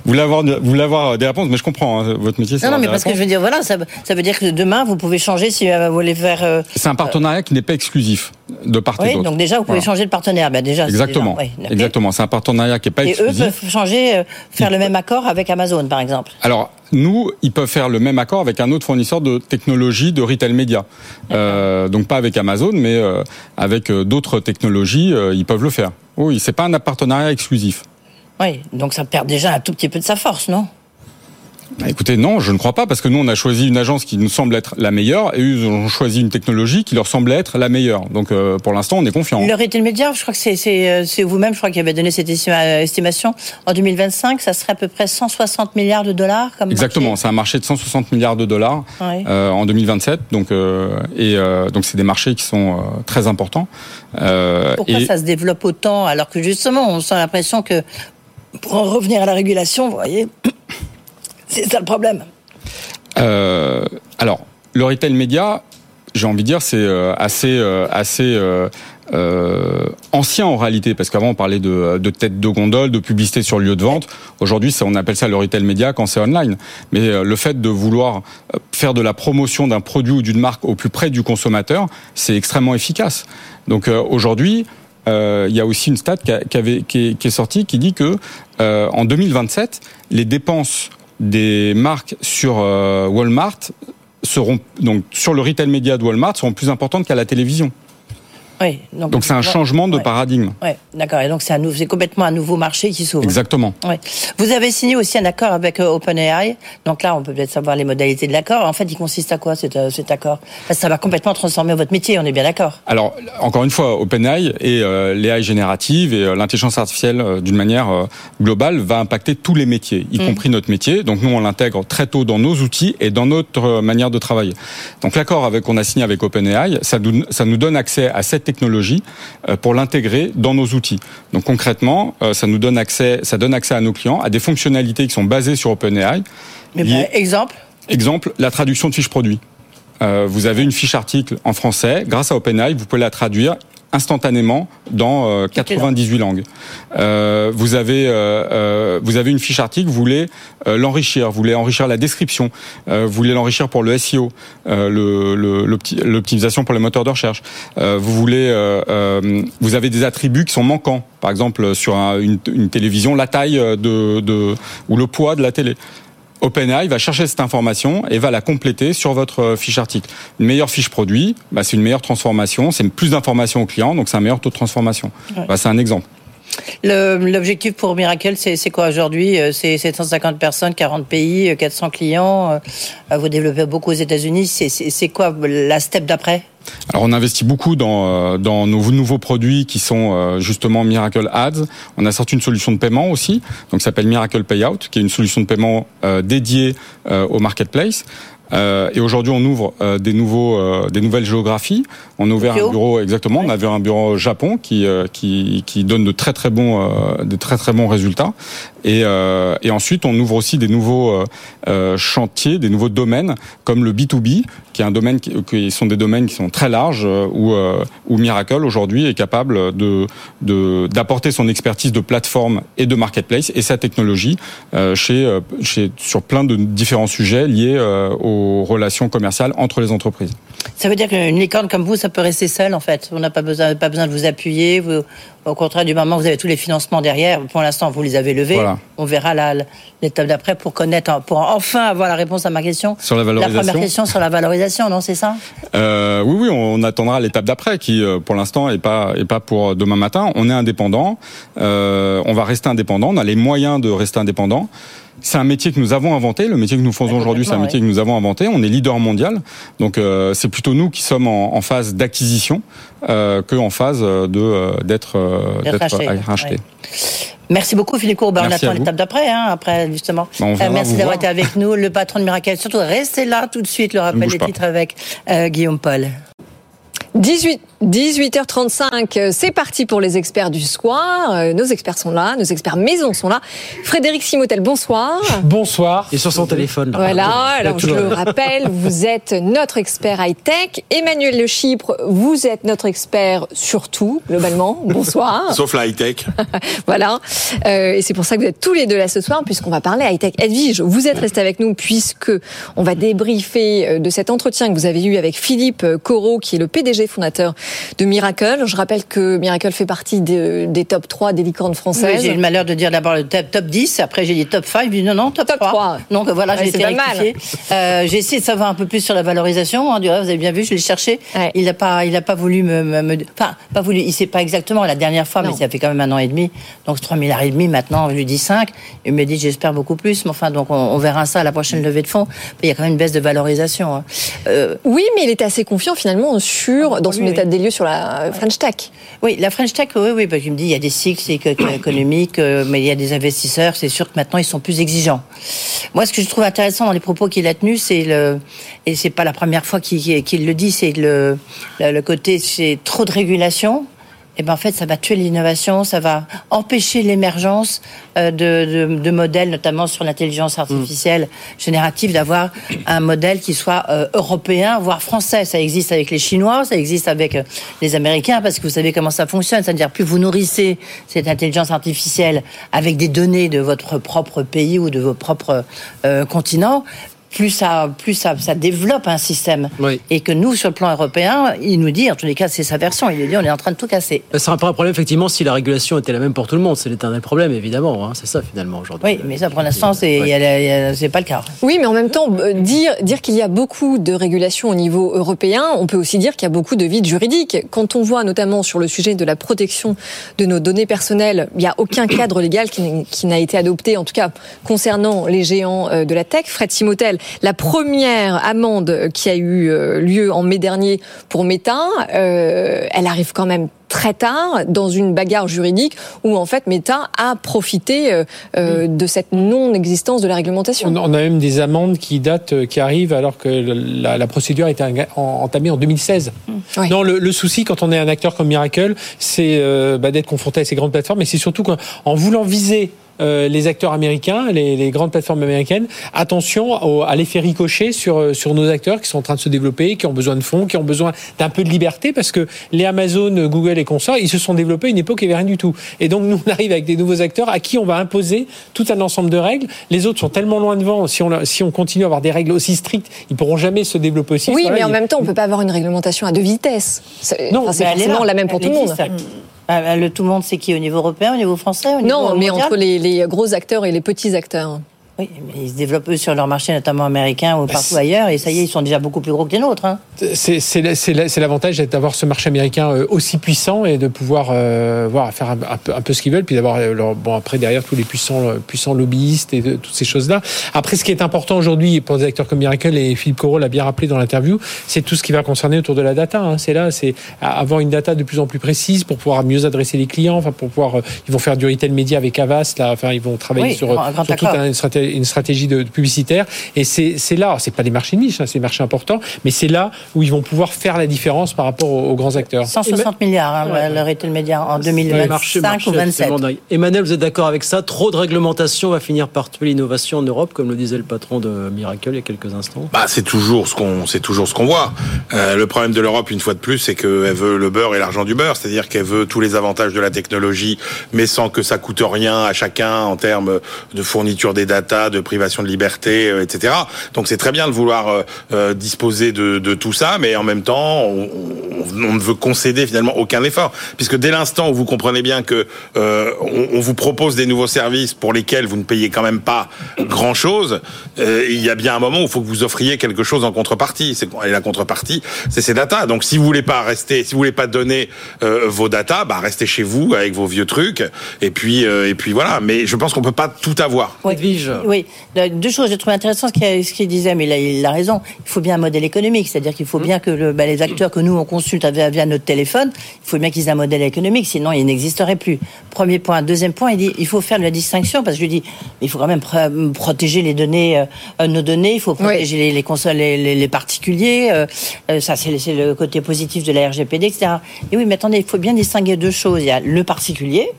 vous voulez avoir, avoir des réponses, mais je comprends hein, votre métier. Non, non, mais parce que je veux dire, voilà, ça, ça, veut dire que demain vous pouvez changer si vous voulez faire. Euh, c'est un partenariat qui n'est pas exclusif de part oui, et d'autre. donc déjà vous pouvez changer de partenaire. Ben déjà. Exactement. Déjà, Exactement. C'est un partenariat qui n'est pas et exclusif. Et eux peuvent changer, euh, faire le même accord avec Amazon, par exemple. Alors. Nous, ils peuvent faire le même accord avec un autre fournisseur de technologie de retail média. Euh, donc pas avec Amazon, mais euh, avec euh, d'autres technologies, ils peuvent le faire. Oui, c'est pas un partenariat exclusif. Oui, donc ça perd déjà un tout petit peu de sa force, non? Bah, écoutez, non, je ne crois pas, parce que nous, on a choisi une agence qui nous semble être la meilleure, et eux ont choisi une technologie qui leur semble être la meilleure. Donc, euh, pour l'instant, on est confiant. Le retail média, je crois que c'est euh, vous-même, je crois, qui avez donné cette estimation. En 2025, ça serait à peu près 160 milliards de dollars. Comme Exactement, c'est un marché de 160 milliards de dollars euh, en 2027. Donc, euh, et donc, c'est des marchés qui sont très importants. Pourquoi et... ça se développe autant, alors que justement, on sent l'impression que pour en revenir à la régulation, vous voyez, c'est ça le problème. Euh, alors, le retail média, j'ai envie de dire, c'est euh, assez, euh, assez ancien en réalité, parce qu'avant on parlait de, de tête de gondole, de publicité sur le lieu de vente. Aujourd'hui, on appelle ça le retail média quand c'est online. Mais le fait de vouloir faire de la promotion d'un produit ou d'une marque au plus près du consommateur, c'est extrêmement efficace. Donc aujourd'hui, il y a aussi une stat qui, est, qui, est, sortie qui dit que euh, en 2027, les dépenses des marques sur euh, Walmart seront donc sur le retail média de Walmart seront plus importantes qu'à la télévision. Oui, donc c'est un changement de paradigme. Oui, d'accord. Et donc c'est complètement un nouveau marché qui s'ouvre. Exactement. Ouais. Vous avez signé aussi un accord avec euh, OpenAI. Donc là, on peut peut-être savoir les modalités de l'accord. En fait, il consiste à quoi cet, euh, cet accord? Parce que ça va complètement transformer votre métier. On est bien d'accord. Alors encore une fois, OpenAI et euh, l'AI générative et euh, l'intelligence artificielle euh, d'une manière globale va impacter tous les métiers, y Mm. compris notre métier. Donc nous, on l'intègre très tôt dans nos outils et dans notre manière de travailler. Donc l'accord avec qu'on a signé avec OpenAI, ça, ça nous donne accès à cette technologie euh, pour l'intégrer dans nos outils. Donc concrètement, euh, ça nous donne accès, ça donne accès à nos clients à des fonctionnalités qui sont basées sur OpenAI. Mais bah, exemple? Exemple, la traduction de fiches produits. Euh, vous avez une fiche article en français, grâce à OpenAI, vous pouvez la traduire instantanément dans euh, 98 langues. Euh, vous avez euh, euh, vous avez une fiche article, vous voulez euh, l'enrichir, vous voulez enrichir la description, euh, vous voulez l'enrichir pour le SEO, euh, le- le- l'optimisation pour les moteurs de recherche. Euh, vous voulez euh, euh, vous avez des attributs qui sont manquants, par exemple sur un- une, une télévision, la taille de, de ou le poids de la télé. OpenAI va chercher cette information et va la compléter sur votre euh, fiche article. Une meilleure fiche produit, bah, c'est une meilleure transformation, c'est plus d'informations au client, donc c'est un meilleur taux de transformation. Ouais. Bah, c'est un exemple. Le- L'objectif pour Miracle, c'est quoi aujourd'hui? Euh, C'est 750 personnes, 40 pays, euh, 400 clients. euh, Vous développez beaucoup aux États-Unis. C'est quoi la step d'après? Alors on investit beaucoup dans, euh, dans nos nouveaux produits qui sont euh, justement Miracle Ads. On a sorti une solution de paiement aussi, donc ça s'appelle Miracle Payout, qui est une solution de paiement euh, dédiée au marketplace. Euh, et aujourd'hui, on ouvre euh, des nouveaux, euh, des nouvelles géographies. On a ouvert Tokyo. un bureau, exactement. On a ouvert un bureau au Japon qui, euh, qui, qui donne de très très bons, euh, de très très bons résultats. Et, euh, et ensuite, on ouvre aussi des nouveaux euh, euh, chantiers, des nouveaux domaines comme le B2B, qui est un domaine qui, qui sont des domaines qui sont très larges euh, où, euh, où Miracle aujourd'hui est capable de d'apporter son expertise de plateforme et de marketplace et sa technologie euh, chez, euh, chez sur plein de différents sujets liés euh, aux relations commerciales entre les entreprises. Ça veut dire qu'une licorne comme vous, ça peut rester seule en fait. On n'a pas besoin, pas besoin de vous appuyer. Vous, au contraire, du moment où vous avez tous les financements derrière, pour l'instant, vous les avez levés. Voilà. On verra la- la- l'étape d'après pour connaître, pour enfin avoir la réponse à ma question. Sur la La valorisation. première question sur la valorisation, non, c'est ça? Euh, oui, oui, on attendra l'étape d'après, qui euh, pour l'instant est pas est pas pour demain matin. On est indépendant, euh, on va rester indépendant, on a les moyens de rester indépendant. C'est un métier que nous avons inventé. Le métier que nous faisons aujourd'hui, c'est un métier que nous avons inventé. On est leader mondial, donc euh, c'est plutôt nous qui sommes en, en phase d'acquisition euh, que en phase de euh, d'être euh, D'être racheté, racheté. ouais. Merci beaucoup Philippe Courbe. On attend l'étape d'après, hein, après justement. Bah, merci d'avoir voir. été avec nous, le patron de Miracle. Surtout, restez là tout de suite. Le rappel des pas. titres avec euh, Guillaume Paul. 18, 18h35, euh, c'est parti pour les experts du soir. Euh, Nos experts sont là, nos experts maison sont là. Frédéric Simotel, bonsoir. Bonsoir. Et sur son téléphone. là. Voilà, alors je le rappelle, vous êtes notre expert high-tech. Emmanuel Le Chypre, vous êtes notre expert sur tout, globalement. Bonsoir. Sauf la high-tech. Voilà. Euh, et c'est pour ça que vous êtes tous les deux là ce soir, puisqu'on va parler high-tech. Edwige, vous êtes resté avec nous puisque on va débriefer de cet entretien que vous avez eu avec Philippe Corot, qui est le PDG fondateur de Miracle. Je rappelle que Miracle fait partie de- des top 3 des licornes Oui, françaises. j'ai eu le malheur de dire d'abord le top, top 10, après j'ai dit top 5, j'ai dit non, non, top, 3. Donc voilà, Ouais, j'ai été. Euh, j'ai essayé de savoir un peu plus sur la valorisation. Hein, du reste, vous avez bien vu, je l'ai cherché. Il n'a pas, il a pas voulu me, me, me- enfin, pas voulu. Il sait pas exactement la dernière fois, mais ça fait quand même un an et demi. Donc 3 milliards et demi. Maintenant, je lui dis 5. Il me dit j'espère beaucoup plus. Mais enfin, donc on, on verra ça à la prochaine levée de fonds. Mais il y a quand même une baisse de valorisation. hein. Euh, Oui, mais il était assez confiant finalement sur, dans son oui, état oui. Des lieux sur la French Tech. Oui, la French Tech, oui, oui, parce qu'il me dit il y a des cycles éco- économiques, euh, mais il y a des investisseurs, c'est sûr que maintenant ils sont plus exigeants. Moi, ce que je trouve intéressant dans les propos qu'il a tenus, c'est le, et c'est pas la première fois qu'il le dit, c'est le côté, c'est trop de régulation. Et ben en fait, ça va tuer l'innovation, ça va empêcher l'émergence euh, de, de, de modèles, notamment sur l'intelligence artificielle générative, d'avoir un modèle qui soit euh, européen, voire français. Ça existe avec les Chinois, ça existe avec euh, les Américains, parce que vous savez comment ça fonctionne. C'est-à-dire, plus vous nourrissez cette intelligence artificielle avec des données de votre propre pays ou de vos propres continents, plus ça, plus ça, ça développe un système. Oui. Et que nous, sur le plan européen, il nous dit, en tous les cas, c'est sa version, il nous dit, on est en train de tout casser. Ça serait pas un problème, effectivement, si la régulation était la même pour tout le monde. C'est l'éternel problème, évidemment. hein. C'est ça, finalement, aujourd'hui. Oui, mais ça, pour l'instant, c'est Oui. pas le cas. Oui, mais en même temps, euh, dire, dire qu'il y a beaucoup de régulations au niveau européen, on peut aussi dire qu'il y a beaucoup de vides juridiques. Quand on voit notamment sur le sujet de la protection de nos données personnelles, il n'y a aucun cadre légal qui n'a- qui n'a été adopté, en tout cas concernant les géants euh, de la tech. Fred Simotel, la première amende qui a eu euh, lieu en mai dernier pour Meta, euh, elle arrive quand même très tard dans une bagarre juridique où en fait Meta a profité euh, de cette non-existence de la réglementation. On a même des amendes qui datent, qui arrivent alors que la, la procédure a été entamée en 2016. Oui. Non, le, le souci quand on est un acteur comme Miracle, c'est euh, bah, d'être confronté à ces grandes plateformes, mais c'est surtout qu'en en voulant viser euh, les acteurs américains, les, les grandes plateformes américaines, attention au- à l'effet ricochet sur euh, sur nos acteurs qui sont en train de se développer, qui ont besoin de fonds, qui ont besoin d'un peu de liberté, parce que les Amazon, Google et consorts, ils se sont développés à une époque où il n'y avait rien du tout. Et donc nous on arrive avec des nouveaux acteurs à qui on va imposer tout un ensemble de règles. Les autres sont tellement loin devant. Si on si on continue à avoir des règles aussi strictes, ils pourront jamais se développer aussi. Oui, mais en même temps, on peut pas avoir une réglementation à deux vitesses. Non, enfin, c'est forcément la même pour Elle tout le monde. Ah, Le tout le monde, c'est qui Au niveau européen, au niveau français au niveau Non, mais mondial entre les, les gros acteurs et les petits acteurs. Oui, mais ils se développent eux sur leur marché, notamment américain ou partout ailleurs, et ça y est, ils sont déjà beaucoup plus gros que les nôtres. Hein. C'est c'est la- c'est la- c'est l'avantage d'avoir ce marché américain euh, aussi puissant et de pouvoir euh, voir faire un, un peu, un peu ce qu'ils veulent, puis d'avoir euh, bon après derrière tous les puissants puissants lobbyistes et de- toutes ces choses-là. Après, ce qui est important aujourd'hui pour des acteurs comme Miracle et Philippe Corot l'a bien rappelé dans l'interview, c'est tout ce qui va concerner autour de la data. hein. C'est là, c'est avoir une data de plus en plus précise pour pouvoir mieux adresser les clients, enfin pour pouvoir. ils vont faire du retail média avec Avast, là, enfin ils vont travailler Oui, sur, sur toute une stratégie, une stratégie de, de publicitaire. Et c'est c'est là, c'est pas des marchés niches, hein, c'est des marchés importants, mais c'est là où ils vont pouvoir faire la différence par rapport aux, aux grands acteurs. 160 milliards, hein, Ouais. le retail média en Le 2025 marché, marché ou 27. absolument dingue. Emmanuel, vous êtes d'accord avec ça? Trop de réglementation va finir par tuer l'innovation en Europe, comme le disait le patron de Miracle il y a quelques instants? Bah, c'est toujours ce qu'on, c'est toujours ce qu'on voit. Euh, le problème de l'Europe, une fois de plus, c'est qu'elle veut le beurre et l'argent du beurre, c'est-à-dire qu'elle veut tous les avantages de la technologie, mais sans que ça coûte rien à chacun en termes de fourniture des de privation de liberté, euh, etc. Donc c'est très bien de vouloir euh, euh, disposer de, de tout ça, mais en même temps, on, on- on ne veut concéder finalement aucun effort, puisque dès l'instant où vous comprenez bien que euh, on, on vous propose des nouveaux services pour lesquels vous ne payez quand même pas grand-chose, euh, il y a bien un moment où il faut que vous offriez quelque chose en contrepartie. C'est et la contrepartie, c'est ces datas. Donc si vous voulez pas rester, si vous voulez pas donner euh, vos datas, bah restez chez vous avec vos vieux trucs. Et puis euh, et puis voilà. Mais je pense qu'on peut pas tout avoir. Oui. Oui, Euh, deux choses. J'ai trouvé intéressant ce qu'il ce qu'il disait, mais là, il a raison. Il faut bien un modèle économique, c'est-à-dire qu'il faut bien que le, bah, les acteurs que nous on consulte via, via notre téléphone, il faut bien qu'ils aient un modèle économique, sinon il n'existerait plus. Premier point. Deuxième point, il dit il faut faire de la distinction parce que je dis il faut quand même pr- protéger les données, euh, nos données, il faut protéger les, les consoles, les, les- les particuliers. euh, euh, ça, c'est le- c'est le côté positif de la RGPD, etc. Et oui, mais attendez, il faut bien distinguer deux choses. Il y a le particulier,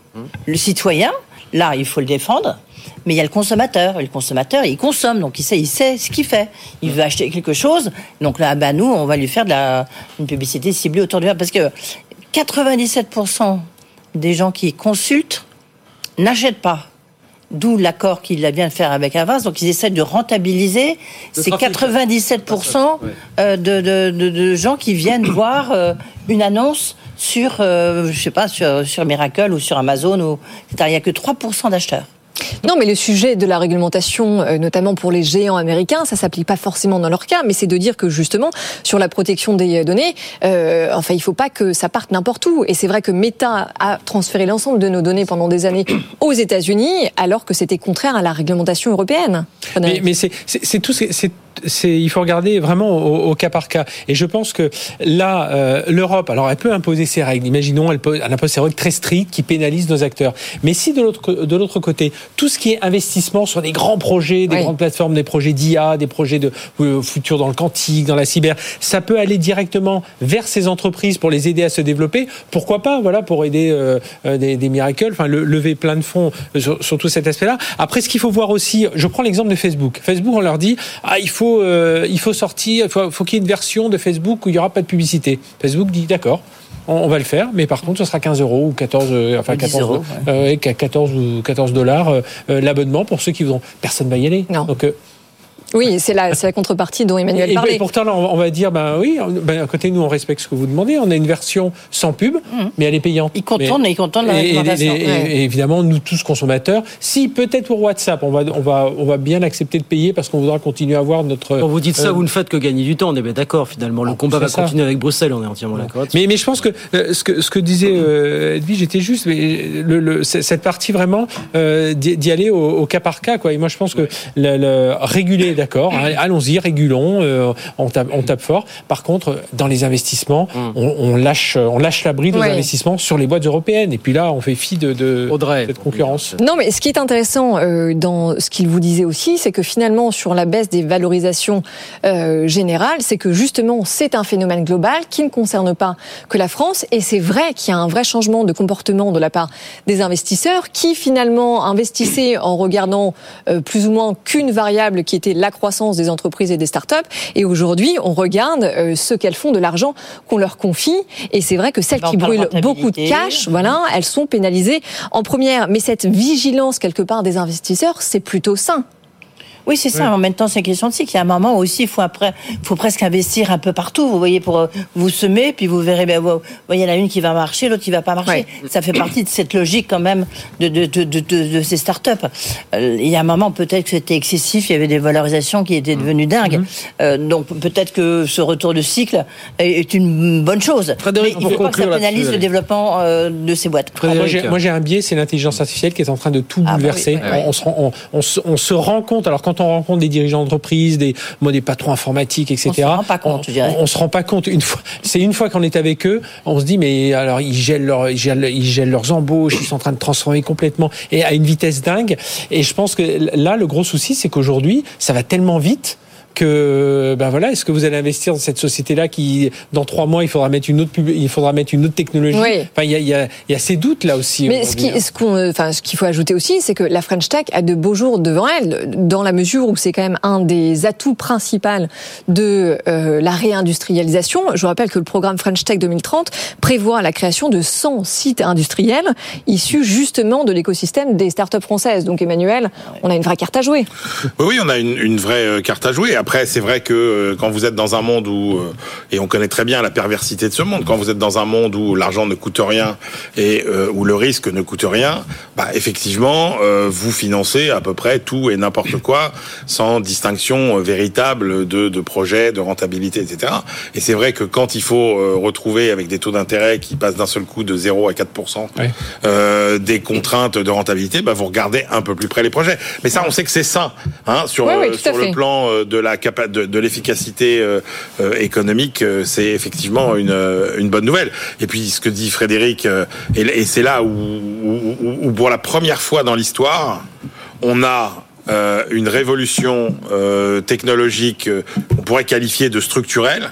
le citoyen. Là, il faut le défendre. Mais il y a le consommateur. Et le consommateur, il consomme, donc il sait, il sait ce qu'il fait. Il veut acheter quelque chose. Donc là, bah, nous, on va lui faire de la, une publicité ciblée autour du Parce que 97% des gens qui consultent n'achètent pas. D'où l'accord qu'il vient de faire avec Avast. Donc ils essaient de rentabiliser ces trafic. 97% Ouais. euh, de, de, de, de gens qui viennent voir euh, une annonce sur, euh, je sais pas, sur, sur Miracle ou sur Amazon. Ou, etc. Il n'y a que 3% d'acheteurs. Non, mais le sujet de la réglementation, euh, notamment pour les géants américains, ça s'applique pas forcément dans leur cas, mais c'est de dire que justement sur la protection des données, euh, enfin il faut pas que ça parte n'importe où. Et c'est vrai que Meta a transféré l'ensemble de nos données pendant des années aux États-Unis, alors que c'était contraire à la réglementation européenne. Mais, c'est tout. c'est- c'est- il faut regarder vraiment au, au cas par cas. Et je pense que là, euh, l'Europe, alors elle peut imposer ses règles. Imaginons, elle, peut, elle impose ses règles très strictes qui pénalisent nos acteurs. Mais si de l'autre de l'autre côté, tout ce qui est investissement sur des grands projets, des Oui. grandes plateformes, des projets d'IA, des projets de euh, futur dans le quantique, dans la cyber, ça peut aller directement vers ces entreprises pour les aider à se développer. Pourquoi pas Voilà, pour aider euh, euh, des, des miracles, enfin le- lever plein de fonds euh, sur, sur tout cet aspect-là. Après, ce qu'il faut voir aussi, je prends l'exemple de Facebook. Facebook, on leur dit ah il faut euh, il faut sortir, il faut, faut qu'il y ait une version de Facebook où il y aura pas de publicité. Facebook dit d'accord. On on va le faire, mais par contre, ce sera 15 euros ou 14, euh, enfin 10 14, euros, euh, ouais, 14 ou 14 dollars euh, euh, l'abonnement pour ceux qui voudront. Personne va y aller. Non. Donc, euh, Oui, c'est la, la contrepartie dont Emmanuel et, parlait. Et pourtant, là, on va dire, ben oui, ben, à côté nous, on respecte ce que vous demandez. On a une version sans pub, mais elle est payante. Il contourne, mais, il contourne la et, réglementation. et, et, évidemment, nous tous consommateurs, si peut-être pour WhatsApp, on va, on va, on va bien accepter de payer parce qu'on voudra continuer à avoir notre. Quand vous dites ça, euh, vous ne faites que gagner du temps. On est bien d'accord. Finalement, le combat va ça. continuer avec Bruxelles. On est entièrement d'accord. Mais, mais je pense que euh, ce que ce que disait euh, Edwige était juste. Mais le, le, cette partie vraiment euh, d'y aller au, au, cas par cas, quoi. Et moi, je pense que le, le réguler, d'accord. Hein, allons-y, régulons. Euh, on, tape, on tape fort. Par contre, dans les investissements, Mmh. on, on lâche, on lâche la bride aux Ouais. investissements sur les boîtes européennes. Et puis là, on fait fi de, de Audrey. cette concurrence. Non, mais ce qui est intéressant euh, dans ce qu'il vous disait aussi, c'est que finalement, sur la baisse des valorisations euh, générales, c'est que justement, c'est un phénomène global qui ne concerne pas que la France. Et c'est vrai qu'il y a un vrai changement de comportement de la part des investisseurs qui finalement investissaient en regardant euh, plus ou moins qu'une variable qui était la croissance des entreprises et des startups. Et aujourd'hui, on regarde euh, ce qu'elles font de l'argent qu'on leur confie. Et c'est vrai que celles qui brûlent beaucoup de cash, voilà, elles sont pénalisées en première. Mais cette vigilance quelque part des investisseurs, c'est plutôt sain. Oui, c'est ça. En même temps, c'est une question de cycle. Il y a un moment où aussi, il faut après, faut presque investir un peu partout. Vous voyez, pour euh, vous semer, puis vous verrez, ben, vous voyez, il y en a une qui va marcher, l'autre qui va pas marcher. Ça fait partie de cette logique quand même de, de, de, de, de, de ces startups. Euh, il y a un moment, peut-être que c'était excessif. Il y avait des valorisations qui étaient devenues dingues. Euh, donc peut-être que ce retour de cycle est- est une bonne chose. Frédéric, Mais il pour faut pas que ça conclure pénalise le développement euh, de ces boîtes. Frédéric. j'ai- Moi, j'ai un biais, c'est l'intelligence artificielle qui est en train de tout Ah, bah bouleverser. oui, On, on se rend, on, on se, on se rend compte. Alors, quand on rencontre des dirigeants d'entreprise, des, moi, des patrons informatiques, etc. On se rend pas compte. On, on se rend pas compte. Une fois, c'est une fois qu'on est avec eux, on se dit, mais alors, ils gèlent, leur, ils, gèlent, ils gèlent leurs embauches, ils sont en train de transformer complètement et à une vitesse dingue. Et je pense que là, le gros souci, c'est qu'aujourd'hui, ça va tellement vite que ben voilà, est-ce que vous allez investir dans cette société-là qui dans trois mois il faudra mettre une autre pub- il faudra mettre une autre technologie? Oui. Enfin, il y a, il y, a, y a ces doutes là aussi. Mais ce qui- ce qu'on, euh, enfin, ce qu'il faut ajouter aussi, c'est que la French Tech a de beaux jours devant elle, dans la mesure où c'est quand même un des atouts principaux de euh, la réindustrialisation. Je vous rappelle que le programme French Tech 2030 prévoit la création de 100 sites industriels issus justement de l'écosystème des startups françaises. Donc Emmanuel, on a une vraie carte à jouer. Oui, on a une, une vraie euh, carte à jouer. Après, c'est vrai que euh, quand vous êtes dans un monde où, euh, et on connaît très bien la perversité de ce monde, quand vous êtes dans un monde où l'argent ne coûte rien et euh, où le risque ne coûte rien, bah, effectivement, vous financez à peu près tout et n'importe quoi sans distinction véritable de, de projet, de rentabilité, etc. Et c'est vrai que quand il faut retrouver avec des taux d'intérêt qui passent d'un seul coup de 0 à 4%, Ouais. euh, des contraintes de rentabilité, bah, vous regardez un peu plus près les projets. Mais ça, on sait que c'est sain hein, sur, Oui, oui, tout sur à le plan de la de, l'efficacité euh, euh, économique. euh, c'est effectivement une, bonne nouvelle. Et puis ce que dit Frédéric, et, c'est là où, pour la première fois dans l'histoire, on a une révolution technologique, euh, on pourrait qualifier de structurelle,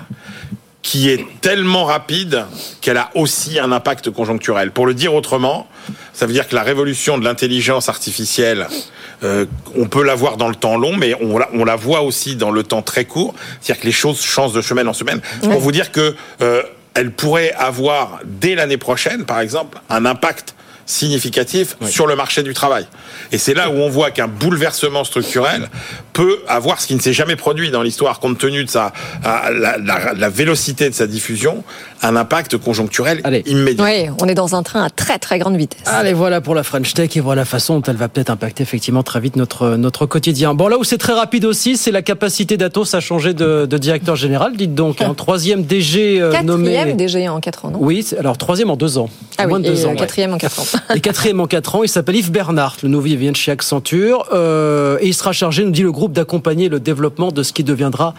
qui est tellement rapide qu'elle a aussi un impact conjoncturel. Pour le dire autrement, ça veut dire que la révolution de l'intelligence artificielle, euh, on peut la voir dans le temps long, mais on la, on la voit aussi dans le temps très court. C'est-à-dire que les choses changent de semaine en semaine. Pour vous dire que euh, elle pourrait avoir dès l'année prochaine, par exemple, un impact significatif sur le marché du travail. Et c'est là où on voit qu'un bouleversement structurel peut avoir ce qui ne s'est jamais produit dans l'histoire, compte tenu de sa à la, la- la vélocité de sa diffusion, un impact conjoncturel immédiat. Oui, on est dans un train à très très grande vitesse. Allez, voilà pour la French Tech et voilà la façon dont elle va peut-être impacter effectivement très vite notre, notre quotidien. Bon, là où c'est très rapide aussi, c'est la capacité d'Atos à changer de, de directeur général. Dites donc, un troisième DG euh, nommé. Quatrième DG en 4 ans, non? Oui, alors troisième en deux ans. Ah Moins oui, de deux et ans. euh, ouais. quatrième en 4 ans. Et quatrième en quatre ans, il s'appelle Yves Bernard. Le nouveau, vient de chez Accenture. Euh, et il sera chargé, nous dit le groupe, d'accompagner le développement de ce qui deviendra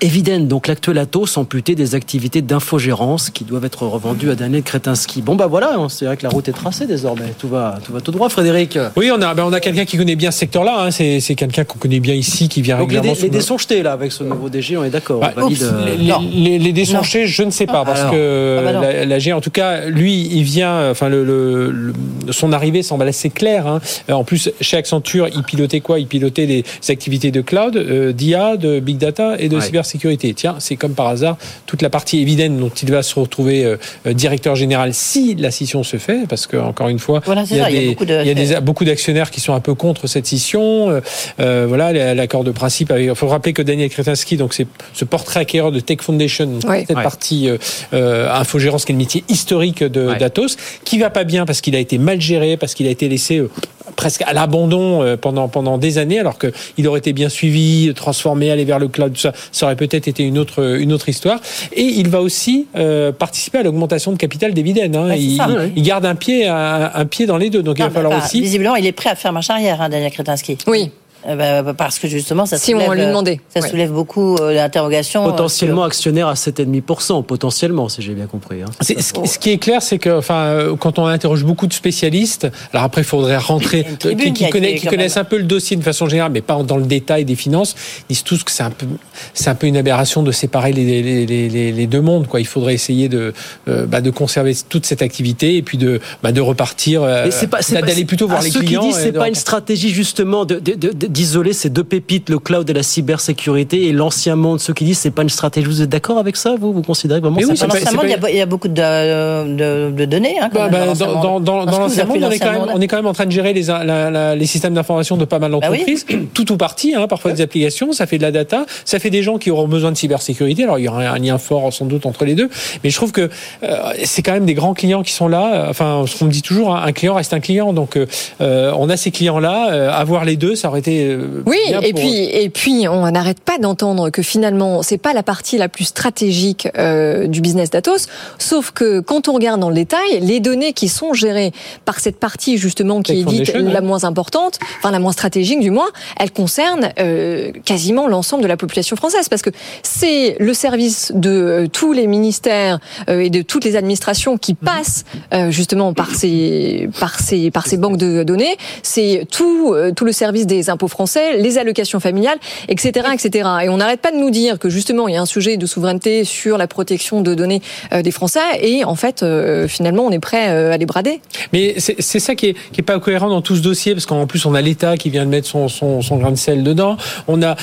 Eviden, donc l'actuel Atos, amputé des activités d'infogérance qui doivent être revendues à Daniel Kretinsky. Bon, bah voilà, hein, c'est vrai que la route est tracée désormais. Tout va tout, va tout droit, Frédéric. Oui, on a, ben, on a quelqu'un qui connaît bien ce secteur-là. Hein. C'est, c'est quelqu'un qu'on connaît bien ici, qui vient Donc les, régulièrement. dés, les dés sont jetés là avec ce nouveau DG, on est d'accord. Bah, on valide, oups, euh, les, les, les dés sont jetés, je ne sais pas, parce Alors. que Ah bah la, la G, en tout cas, lui, il vient, enfin, le, le- le- son arrivée semble assez claire. hein. Euh, En plus, chez Accenture, il pilotait quoi? Il pilotait les activités de cloud, euh, d'IA, de big data et de Ouais. cybersécurité. Cybersécurité. Tiens, c'est comme par hasard toute la partie évidente dont il va se retrouver euh, euh, directeur général si la scission se fait, parce que encore une fois, Voilà, il y a, ça, il y a des- beaucoup de- il y a des- beaucoup d'actionnaires qui sont un peu contre cette scission. Euh, voilà, l'accord de principe. Il faut rappeler que Daniel Kretinsky, donc c'est ce portrait acquéreur de Tech Foundation, Oui. cette Ouais. partie euh, euh, infogérance qui est le métier historique de Ouais. d'Atos, qui va pas bien parce qu'il a été mal géré, parce qu'il a été laissé euh, presque à l'abandon euh, pendant pendant des années, alors que il aurait été bien suivi, transformé, aller vers le cloud, tout ça, ça aurait peut-être été une autre une autre histoire. Et il va aussi euh, participer à l'augmentation de capital des dividendes. hein. Ouais, il, ça. il garde un pied un, un pied dans les deux, donc il va falloir bah, aussi. Visiblement, il est prêt à faire marche arrière, hein, Daniel Kretinsky. Oui. Euh, bah, parce que justement, ça Si on soulève, lui euh, demandait. ça Ouais. soulève beaucoup euh, d'interrogations. euh, Potentiellement actionnaire à 7,5%, potentiellement, si j'ai bien compris. hein. C'est- Ce, ce qui est clair, c'est que, enfin, euh, quand on interroge beaucoup de spécialistes, alors après, il faudrait rentrer, euh, qui, qui qui connaissent, même. un peu le dossier de façon générale, mais pas dans le détail des finances, disent tous que c'est un peu, c'est un peu une aberration de séparer les, les, les, les- les deux mondes. Quoi. Il faudrait essayer de, euh, bah, de conserver toute cette activité et puis de, bah, de repartir, euh, Mais c'est pas, c'est pas- d'aller plutôt voir les ceux clients. qui disent c'est pas une stratégie justement de- de- de- d'isoler ces deux pépites, le cloud et la cybersécurité et l'ancien monde. Ceux qui disent c'est pas une stratégie. Vous êtes d'accord avec ça Vous? Vous considérez vraiment que oui, c'est Dans l'ancien monde, il y a- il y, a beaucoup de, de, de données. Hein, quand Bah, même, bah, l'ancien dans, l'ancien monde, on est, quand l'ancien même, monde. on est quand même en train de gérer les, la- la- les systèmes d'information de pas mal Bah oui. d'entreprises, tout ou partie, hein, parfois des applications, ça fait de la data, ça fait des gens qui auront besoin de cybersécurité. Alors il y aura un lien fort sans doute entre les deux, mais je trouve que euh, c'est quand même des grands clients qui sont là. Enfin, ce qu'on me dit toujours, hein, un client reste un client. Donc euh, euh, on a ces clients-là, euh, avoir les deux, ça aurait été euh, Oui, bien et pour- puis et puis on n'arrête pas d'entendre que finalement c'est pas la partie la plus stratégique euh, du business d'Atos, sauf que quand on regarde dans le détail, les données qui sont gérées par cette partie justement qui est dite la moins importante, enfin la moins stratégique du moins, elle concerne euh, quasiment l'ensemble de la population française. Parce que c'est le service de euh, tous les ministères euh, et de toutes les administrations qui passent euh, justement par ces par ces par ces banques de données, c'est tout euh, tout le service des impôts français, les allocations familiales, etc., etc. Et on n'arrête pas de nous dire que justement il y a un sujet de souveraineté sur la protection de données euh, des Français et en fait euh, finalement on est prêt euh, à les brader. Mais c'est ça qui est, qui est pas cohérent dans tout ce dossier, parce qu'en plus on a l'État qui vient de mettre son, son, son grain de sel dedans. On a,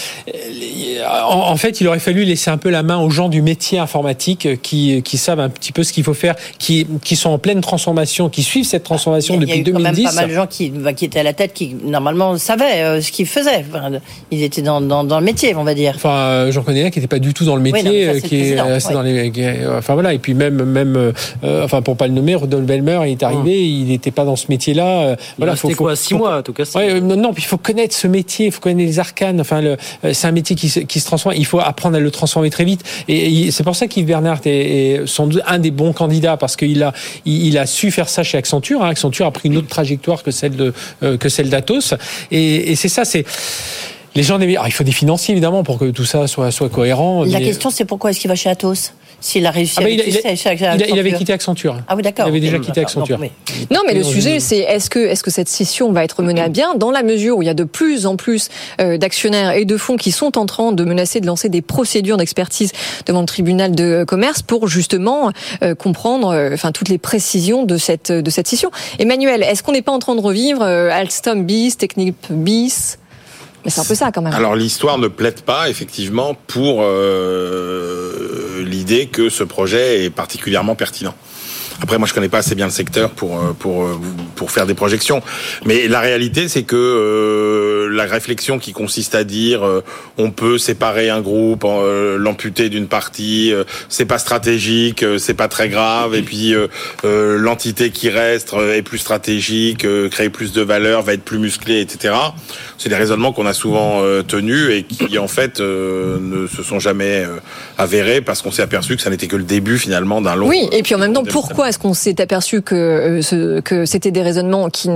en, en fait, il aurait fallu laisser un peu la main aux gens du métier informatique qui, qui savent un petit peu ce qu'il faut faire, qui, qui sont en pleine transformation, qui suivent cette transformation Il y a depuis eu quand même 2010. pas mal de gens qui, bah, qui étaient à la tête, qui normalement savaient euh, ce qu'ils faisaient. Enfin, ils étaient dans, dans, dans le métier, on va dire. Enfin, euh, j'en connais un qui n'était pas du tout dans le métier, non, mais ça, euh, qui le est président, resté ouais. dans les. qui est- Enfin voilà, et puis même, même, euh, euh, enfin pour pas le nommer, Rodolphe Belmer il est arrivé, il n'était pas dans ce métier-là. euh, Il voilà, restait quoi, six mois, en tout cas, Ouais, euh, non, non, puis il faut connaître ce métier, il faut connaître les arcanes. Enfin, le, euh, c'est un métier qui se, qui se transforme. Il faut apprendre à le transformer très vite. Et, et c'est pour ça qu'Yves Bernard est, est sans doute un des bons candidats parce qu'il a, il, il a su faire ça chez Accenture. hein. Accenture a pris une autre trajectoire que celle de, euh, que celle d'Atos. Et, et c'est ça, c'est les gens. il faut des financiers évidemment pour que tout ça soit, soit cohérent. La mais- question, c'est pourquoi est-ce qu'il va chez Atos? S'il a réussi Ah bah, il, il avait quitté Accenture. Ah oui, d'accord. Il avait déjà quitté. Accenture. Non, Non, mais le sujet, c'est est-ce que est-ce que cette scission va être menée à bien dans la mesure où il y a de plus en plus euh, d'actionnaires et de fonds qui sont en train de menacer de lancer des procédures d'expertise devant le tribunal de commerce pour justement euh, comprendre, euh, enfin toutes les précisions de cette de cette scission. Emmanuel, est-ce qu'on n'est pas en train de revivre euh, Alstom bis, Technip bis? C'est un peu ça quand même. Alors l'histoire ne plaide pas effectivement pour euh, l'idée que ce projet est particulièrement pertinent. Après, moi, je connais pas assez bien le secteur pour euh, pour euh, pour faire des projections. Mais la réalité, c'est que euh, la réflexion qui consiste à dire euh, on peut séparer un groupe, euh, l'amputer d'une partie, euh, c'est pas stratégique, euh, c'est pas très grave, et puis l'entité qui reste est plus stratégique, euh, crée plus de valeur, va être plus musclée, etc. C'est des raisonnements qu'on a souvent euh, tenus et qui en fait euh, ne se sont jamais euh, avérés parce qu'on s'est aperçu que ça n'était que le début finalement d'un long. Oui, et puis en même temps, long est-ce qu'on s'est aperçu que, euh, ce- que c'était des raisonnements qui,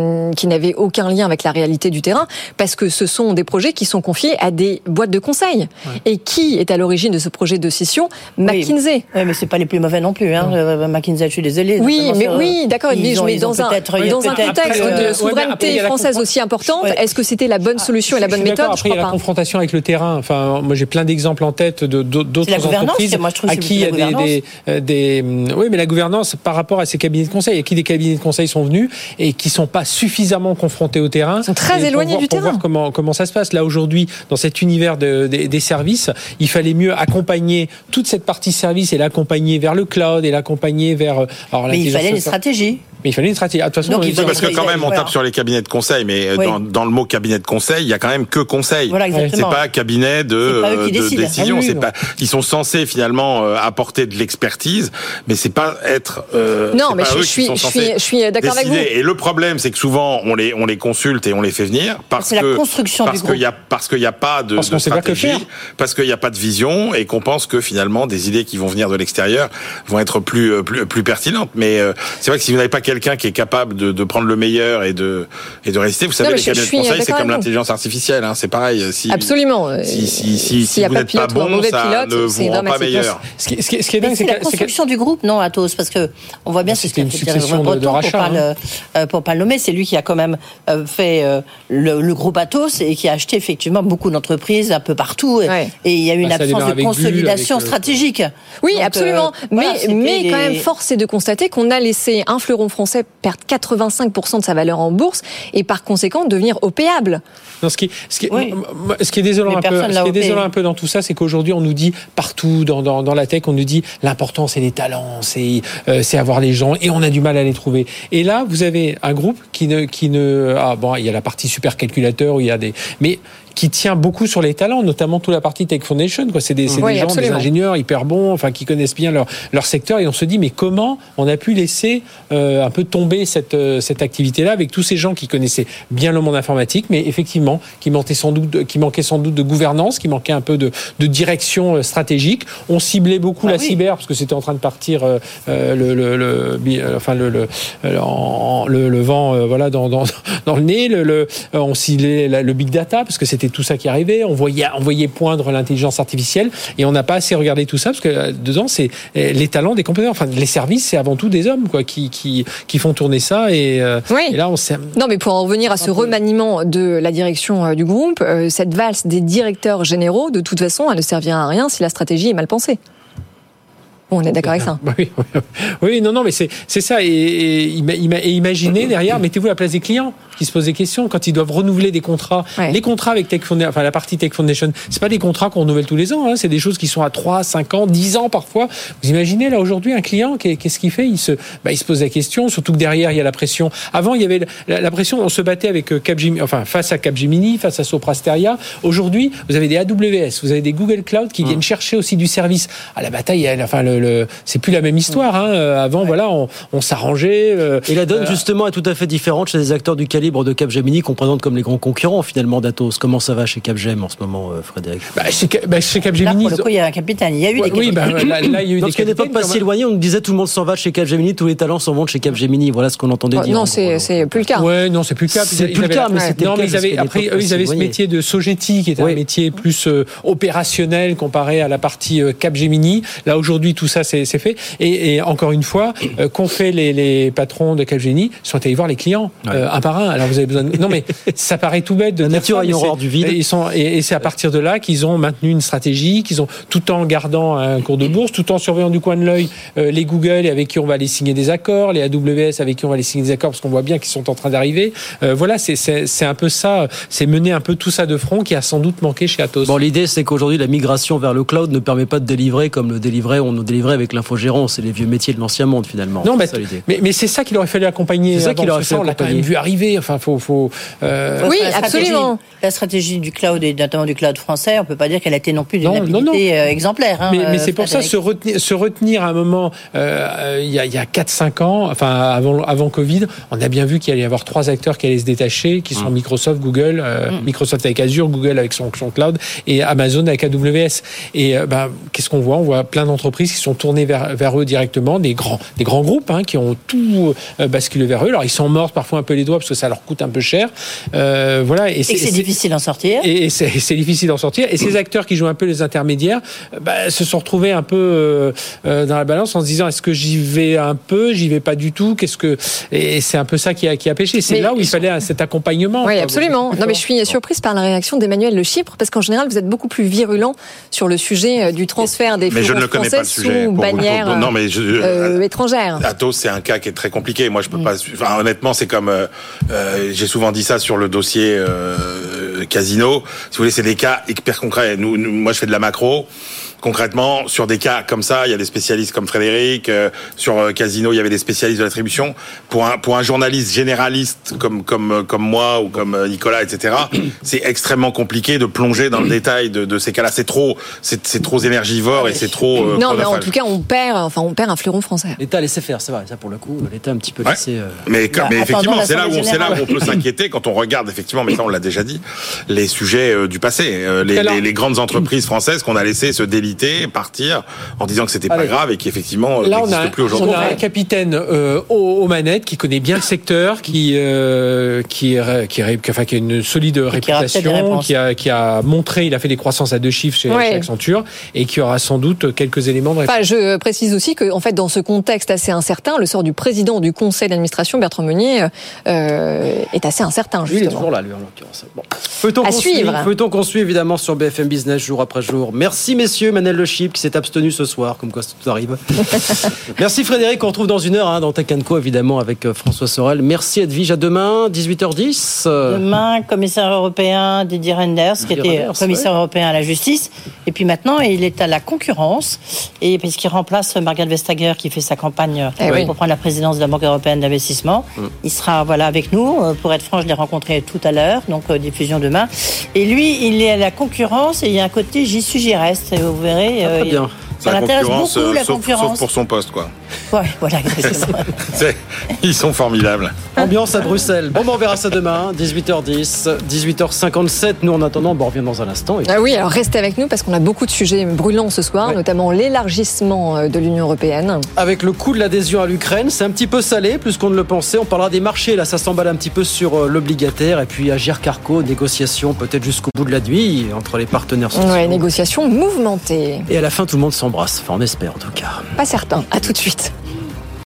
n'avaient aucun lien avec la réalité du terrain? Parce que ce sont des projets qui sont confiés à des boîtes de conseil. Et qui est à l'origine de ce projet de scission? McKinsey. Oui, mais c'est pas les plus mauvais non plus. Hein. Euh, McKinsey, je suis désolée. Oui, mais sur- oui, d'accord, mais dans un, il dans un contexte euh, de il souveraineté française aussi importante, est-ce que c'était la bonne solution et la Je bonne méthode? Je Après, il y a crois la pas. confrontation avec le terrain. Enfin, moi, j'ai plein d'exemples en tête d'autres entreprises que moi, je trouve à qui il y a des, des, euh, des- Oui, mais la gouvernance, par rapport à ces cabinets de conseil. Et qui des cabinets de conseil sont venus et qui sont pas suffisamment confrontés au terrain. Ils sont très éloignés voir- du pour terrain. voir comment comment ça se passe. Là aujourd'hui, dans cet univers de- des- des services, il fallait mieux accompagner toute cette partie service et l'accompagner vers le cloud et l'accompagner vers. euh, alors, Mais il fallait une stratégie. Mais il fallait une stratégie. Ah, de toute façon, Donc, il Parce que quand même, on Voilà. tape sur les cabinets de conseil, mais euh, Oui. dans, dans le mot cabinet de conseil, il y a quand même que conseil. Voilà, c'est pas cabinet de, pas euh, de décision. Ah oui, c'est pas. Ils sont censés finalement apporter de l'expertise, mais c'est pas être. euh, Non, c'est mais pas je- suis- je suis- je suis d'accord avec vous. Et le problème, c'est que souvent on les on les consulte et on les fait venir parce C'est la que construction parce du qu'il y a parce qu'il y a pas de, Parce de qu'on sait pas que stratégie, faire. parce qu'il n'y a pas de vision et qu'on pense que finalement des idées qui vont venir de l'extérieur vont être plus euh, plus, plus pertinentes. Mais euh, c'est vrai que si vous n'avez pas quelqu'un qui est capable de, de prendre le meilleur et de et de résister, vous savez mais les cabinets de conseil c'est comme l'intelligence artificielle, hein, c'est pareil. Si, Absolument. euh, Si, si, si, si y a vous pas n'êtes pas pilote ou un bon, mauvais ça pilote, ne c'est vous rend pas meilleur. Ce qui, ce qui- est dingue, c'est la que- que- construction du groupe, non, Atos, parce que on voit bien c'est ce qu'a une fait Thierry succession de- Breton de pour rachats, pas hein. le euh, pour pas le nommer. C'est lui qui a quand même euh, fait euh, le, le groupe Atos et qui a acheté effectivement beaucoup d'entreprises un peu partout. Et- Ouais. Et il y a eu une Bah, absence de consolidation stratégique. Oui, Donc, absolument. euh, mais voilà, mais les- quand même, force est de constater qu'on a laissé un fleuron français perdre 85% de sa valeur en bourse et par conséquent devenir opéable. Non, ce qui, ce qui, Oui. ce qui est désolant un peu, ce qui est désolant un peu dans tout ça, c'est qu'aujourd'hui on nous dit partout dans, dans, dans la tech, on nous dit l'important c'est les talents, c'est euh, c'est avoir les gens et on a du mal à les trouver. Et là, vous avez un groupe qui ne qui ne ah bon, il y a la partie supercalculateur où il y a des mais qui tient beaucoup sur les talents, notamment toute la partie Tech Foundation. C'est des, Oui, des gens, absolument. des ingénieurs hyper bons, enfin qui connaissent bien leur, leur secteur. Et on se dit, mais comment on a pu laisser euh, un peu tomber cette, euh, cette activité-là avec tous ces gens qui connaissaient bien le monde informatique, mais effectivement qui manquaient sans doute, qui manquaient sans doute de gouvernance, qui manquaient un peu de, de direction euh, stratégique. On ciblait beaucoup Ah la oui. cyber parce que c'était en train de partir euh, le, le, le- bi- enfin le, le, en- le, le vent euh, voilà dans, dans, dans le nez. Le, le- on ciblait la- le big data parce que c'était tout ça qui arrivait. On voyait, on voyait poindre l'intelligence artificielle et on n'a pas assez regardé tout ça parce que euh, dedans c'est euh, les talents des compétences. Enfin, les services c'est avant tout des hommes quoi qui qui, qui font tourner ça et, euh, Oui. et là on s'est Non, mais pour en revenir à ce remaniement de la direction du groupe, cette valse des directeurs généraux, de toute façon, elle ne servira à rien si la stratégie est mal pensée. Bon, on est d'accord avec ça. Oui, oui, oui, non, non, mais c'est c'est ça. Et, et imaginez derrière, mettez-vous à la place des clients qui se posent des questions quand ils doivent renouveler des contrats. Ouais. Les contrats avec Tech Foundation, enfin la partie Tech Foundation, c'est pas des contrats qu'on renouvelle tous les ans. Hein, c'est des choses qui sont à 3, 5 ans, 10 ans parfois. Vous imaginez là aujourd'hui un client, qu'est- qu'est-ce qu'il fait? Il se, bah, il se pose la question. Surtout que derrière il y a la pression. Avant il y avait la, la pression, on se battait avec euh, Capgemini, enfin face à Capgemini, face à Soprasteria. Aujourd'hui vous avez des AWS, vous avez des Google Cloud qui viennent chercher aussi du service. À la bataille, elle, enfin le, le- c'est plus la même histoire. Hein. Euh, Avant voilà, on, on s'arrangeait. euh, Et la donne, euh, justement, est tout à fait différente chez des acteurs du calibre de Capgemini qu'on présente comme les grands concurrents, finalement, d'Atos. Comment ça va chez Capgem en ce moment, euh, Frédéric? Bah, chez, bah, chez Là, Capgemini. pour le coup, il y a un capitaine. Il y a eu Ouais, des oui, bah, capitaines. là, là, il y a eu des capitaines, pas si même. éloignée, on nous disait tout le monde s'en va chez Capgemini, tous les talents s'en vont chez Capgemini. Voilà ce qu'on entendait Oh, dire. non, c'est plus le cas. Ouais, non, c'est plus le cas. C'est plus le cas, mais c'était non, le mais cas ils avaient, après, eux, ils avaient ce métier de Sogeti, qui était un métier plus euh, opérationnel comparé à la partie euh, Capgemini. Là, aujourd'hui, tout ça, c'est fait. Et, encore une fois, qu'ont fait les, patrons de Capgemini? Ils sont allés voir les clients, un par un. Alors, vous avez besoin de... Non, mais ça paraît tout bête de La nature ayant horreur du vide. Et, ils sont, et, et c'est à partir de là qu'ils ont maintenu une stratégie, qu'ils ont, tout en gardant un cours de bourse, tout en surveillant du coin de l'œil euh, les Google et avec qui on va aller signer des accords, les AWS avec qui on va aller signer des accords parce qu'on voit bien qu'ils sont en train d'arriver. Euh, voilà, c'est- un peu ça, c'est mener un peu tout ça de front qui a sans doute manqué chez Atos. Bon, l'idée, c'est qu'aujourd'hui, la migration vers le cloud ne permet pas de délivrer comme le délivrait, on nous délivrait avec l'infogérant. C'est les vieux métiers de l'ancien monde, finalement. non, mais, ça, l'idée. mais, mais c'est ça qu'il aurait fallu accompagner. C'est ça qu'il aurait fallu On l'a quand même accompagner. vu arriver. Enfin, faut, faut. euh, Oui, La absolument. La stratégie du cloud et notamment du cloud français, on peut pas dire qu'elle a été non plus d'une Non, non, habilité euh, exemplaire. hein, mais, mais euh, c'est pour ça se retenir, se retenir à un moment euh, il y a, il y a 4-5 ans, enfin avant avant Covid, on a bien vu qu'il allait y avoir trois acteurs qui allaient se détacher, qui sont Microsoft, Google, euh, Microsoft avec Azure, Google avec son, son cloud et Amazon avec AWS. Et euh, ben, qu'est-ce qu'on voit? On voit plein d'entreprises qui sont tournées vers, vers eux directement, des grands des grands groupes hein, qui ont tout euh, basculé vers eux. Alors ils s'en mordent parfois un peu les doigts parce que ça ça leur coûte un peu cher. Euh, voilà. Et, c'est difficile d'en sortir. Et, c'est difficile d'en sortir. Et ces acteurs qui jouent un peu les intermédiaires bah, se sont retrouvés un peu euh, euh, dans la balance en se disant est-ce que j'y vais un peu, j'y vais pas du tout. Qu'est-ce que et c'est un peu ça qui a, qui a pêché. C'est là où il fallait cet accompagnement. Oui, absolument. Non, mais je suis surprise par la réaction d'Emmanuel Le Chypre parce qu'en général, vous êtes beaucoup plus virulent sur le sujet du transfert des mais je ne le connais pas, le sujet, sous bannière non, mais je, euh, étrangère. Atos, c'est un cas qui est très compliqué. Moi, je peux mm. pas. Enfin, honnêtement, c'est comme euh, j'ai souvent dit ça sur le dossier Casino. Si vous voulez, c'est des cas hyper concrets. nous, moi, je fais de la macro concrètement, sur des cas comme ça, il y a des spécialistes comme Frédéric. Euh, sur euh, Casino, il y avait des spécialistes de l'attribution. Pour un pour un journaliste généraliste comme comme euh, comme moi ou comme Nicolas, etc. c'est extrêmement compliqué de plonger dans le détail de, de ces cas-là. C'est trop c'est trop énergivore et c'est trop. non, mais en tout cas, on perd enfin on perd un fleuron français. L'État laissé faire, c'est vrai. Ça pour le coup, l'État un petit peu laissé. Mais, mais effectivement, c'est là où c'est là où on peut s'inquiéter quand on regarde effectivement. Mais ça, on l'a déjà dit, les sujets du passé, les, les, les grandes entreprises françaises qu'on a laissé se partir en disant que c'était pas grave et qu'effectivement n'existe plus aujourd'hui. On a un capitaine euh, aux, manettes qui connaît bien le secteur, qui euh, qui, qui, enfin, qui a une solide réputation, qui a, qui a montré, il a fait des croissances à deux chiffres chez, Accenture et qui aura sans doute quelques éléments de réponse. je précise aussi que en fait dans ce contexte assez incertain, le sort du président du conseil d'administration Bertrand Meunier euh, est assez incertain justement. il est toujours là lui en l'occurrence. Bon. Peut-on qu'on suivre Peut-on qu'on suit évidemment sur BFM Business jour après jour. Merci messieurs. Manel Le Chip qui s'est abstenu ce soir, comme quoi tout arrive. Merci Frédéric, on retrouve dans une heure hein, dans Tech Co évidemment avec euh, François Sorel. Merci Edwige, à demain, 18h10. Demain, commissaire européen Didier Renders, qui était commissaire européen à la justice. Et puis maintenant, il est à la concurrence, et puisqu'il remplace Margaret Vestager qui fait sa campagne eh pour prendre la présidence de la Banque européenne d'investissement. Mm. Il sera voilà, avec nous. Euh, pour être franc, je l'ai rencontré tout à l'heure, donc euh, diffusion demain. Et lui, il est à la concurrence et il y a un côté j'y suis, j'y reste. Et vous verrez, ah, très bien. Ça l'intéresse beaucoup, la concurrence. Sauf pour son poste, quoi. Ouais, voilà, Ils sont formidables. Ambiance à Bruxelles. Bon, ben, on verra ça demain, 18h10, 18h57. Nous, en attendant, bon, on revient dans un instant. Ah oui, alors restez avec nous parce qu'on a beaucoup de sujets brûlants ce soir, notamment l'élargissement euh, de l'Union européenne. Avec le coût de l'adhésion à l'Ukraine, c'est un petit peu salé, plus qu'on ne le pensait. On parlera des marchés, là, ça s'emballe un petit peu sur euh, l'obligataire. Et puis, Agir Carco, négociation peut-être jusqu'au bout de la nuit entre les partenaires sociaux. Ouais, négociation mouvementée. Et à la fin, tout le monde s'embrasse. Enfin, on espère en tout cas. Pas certain. À tout de suite. left.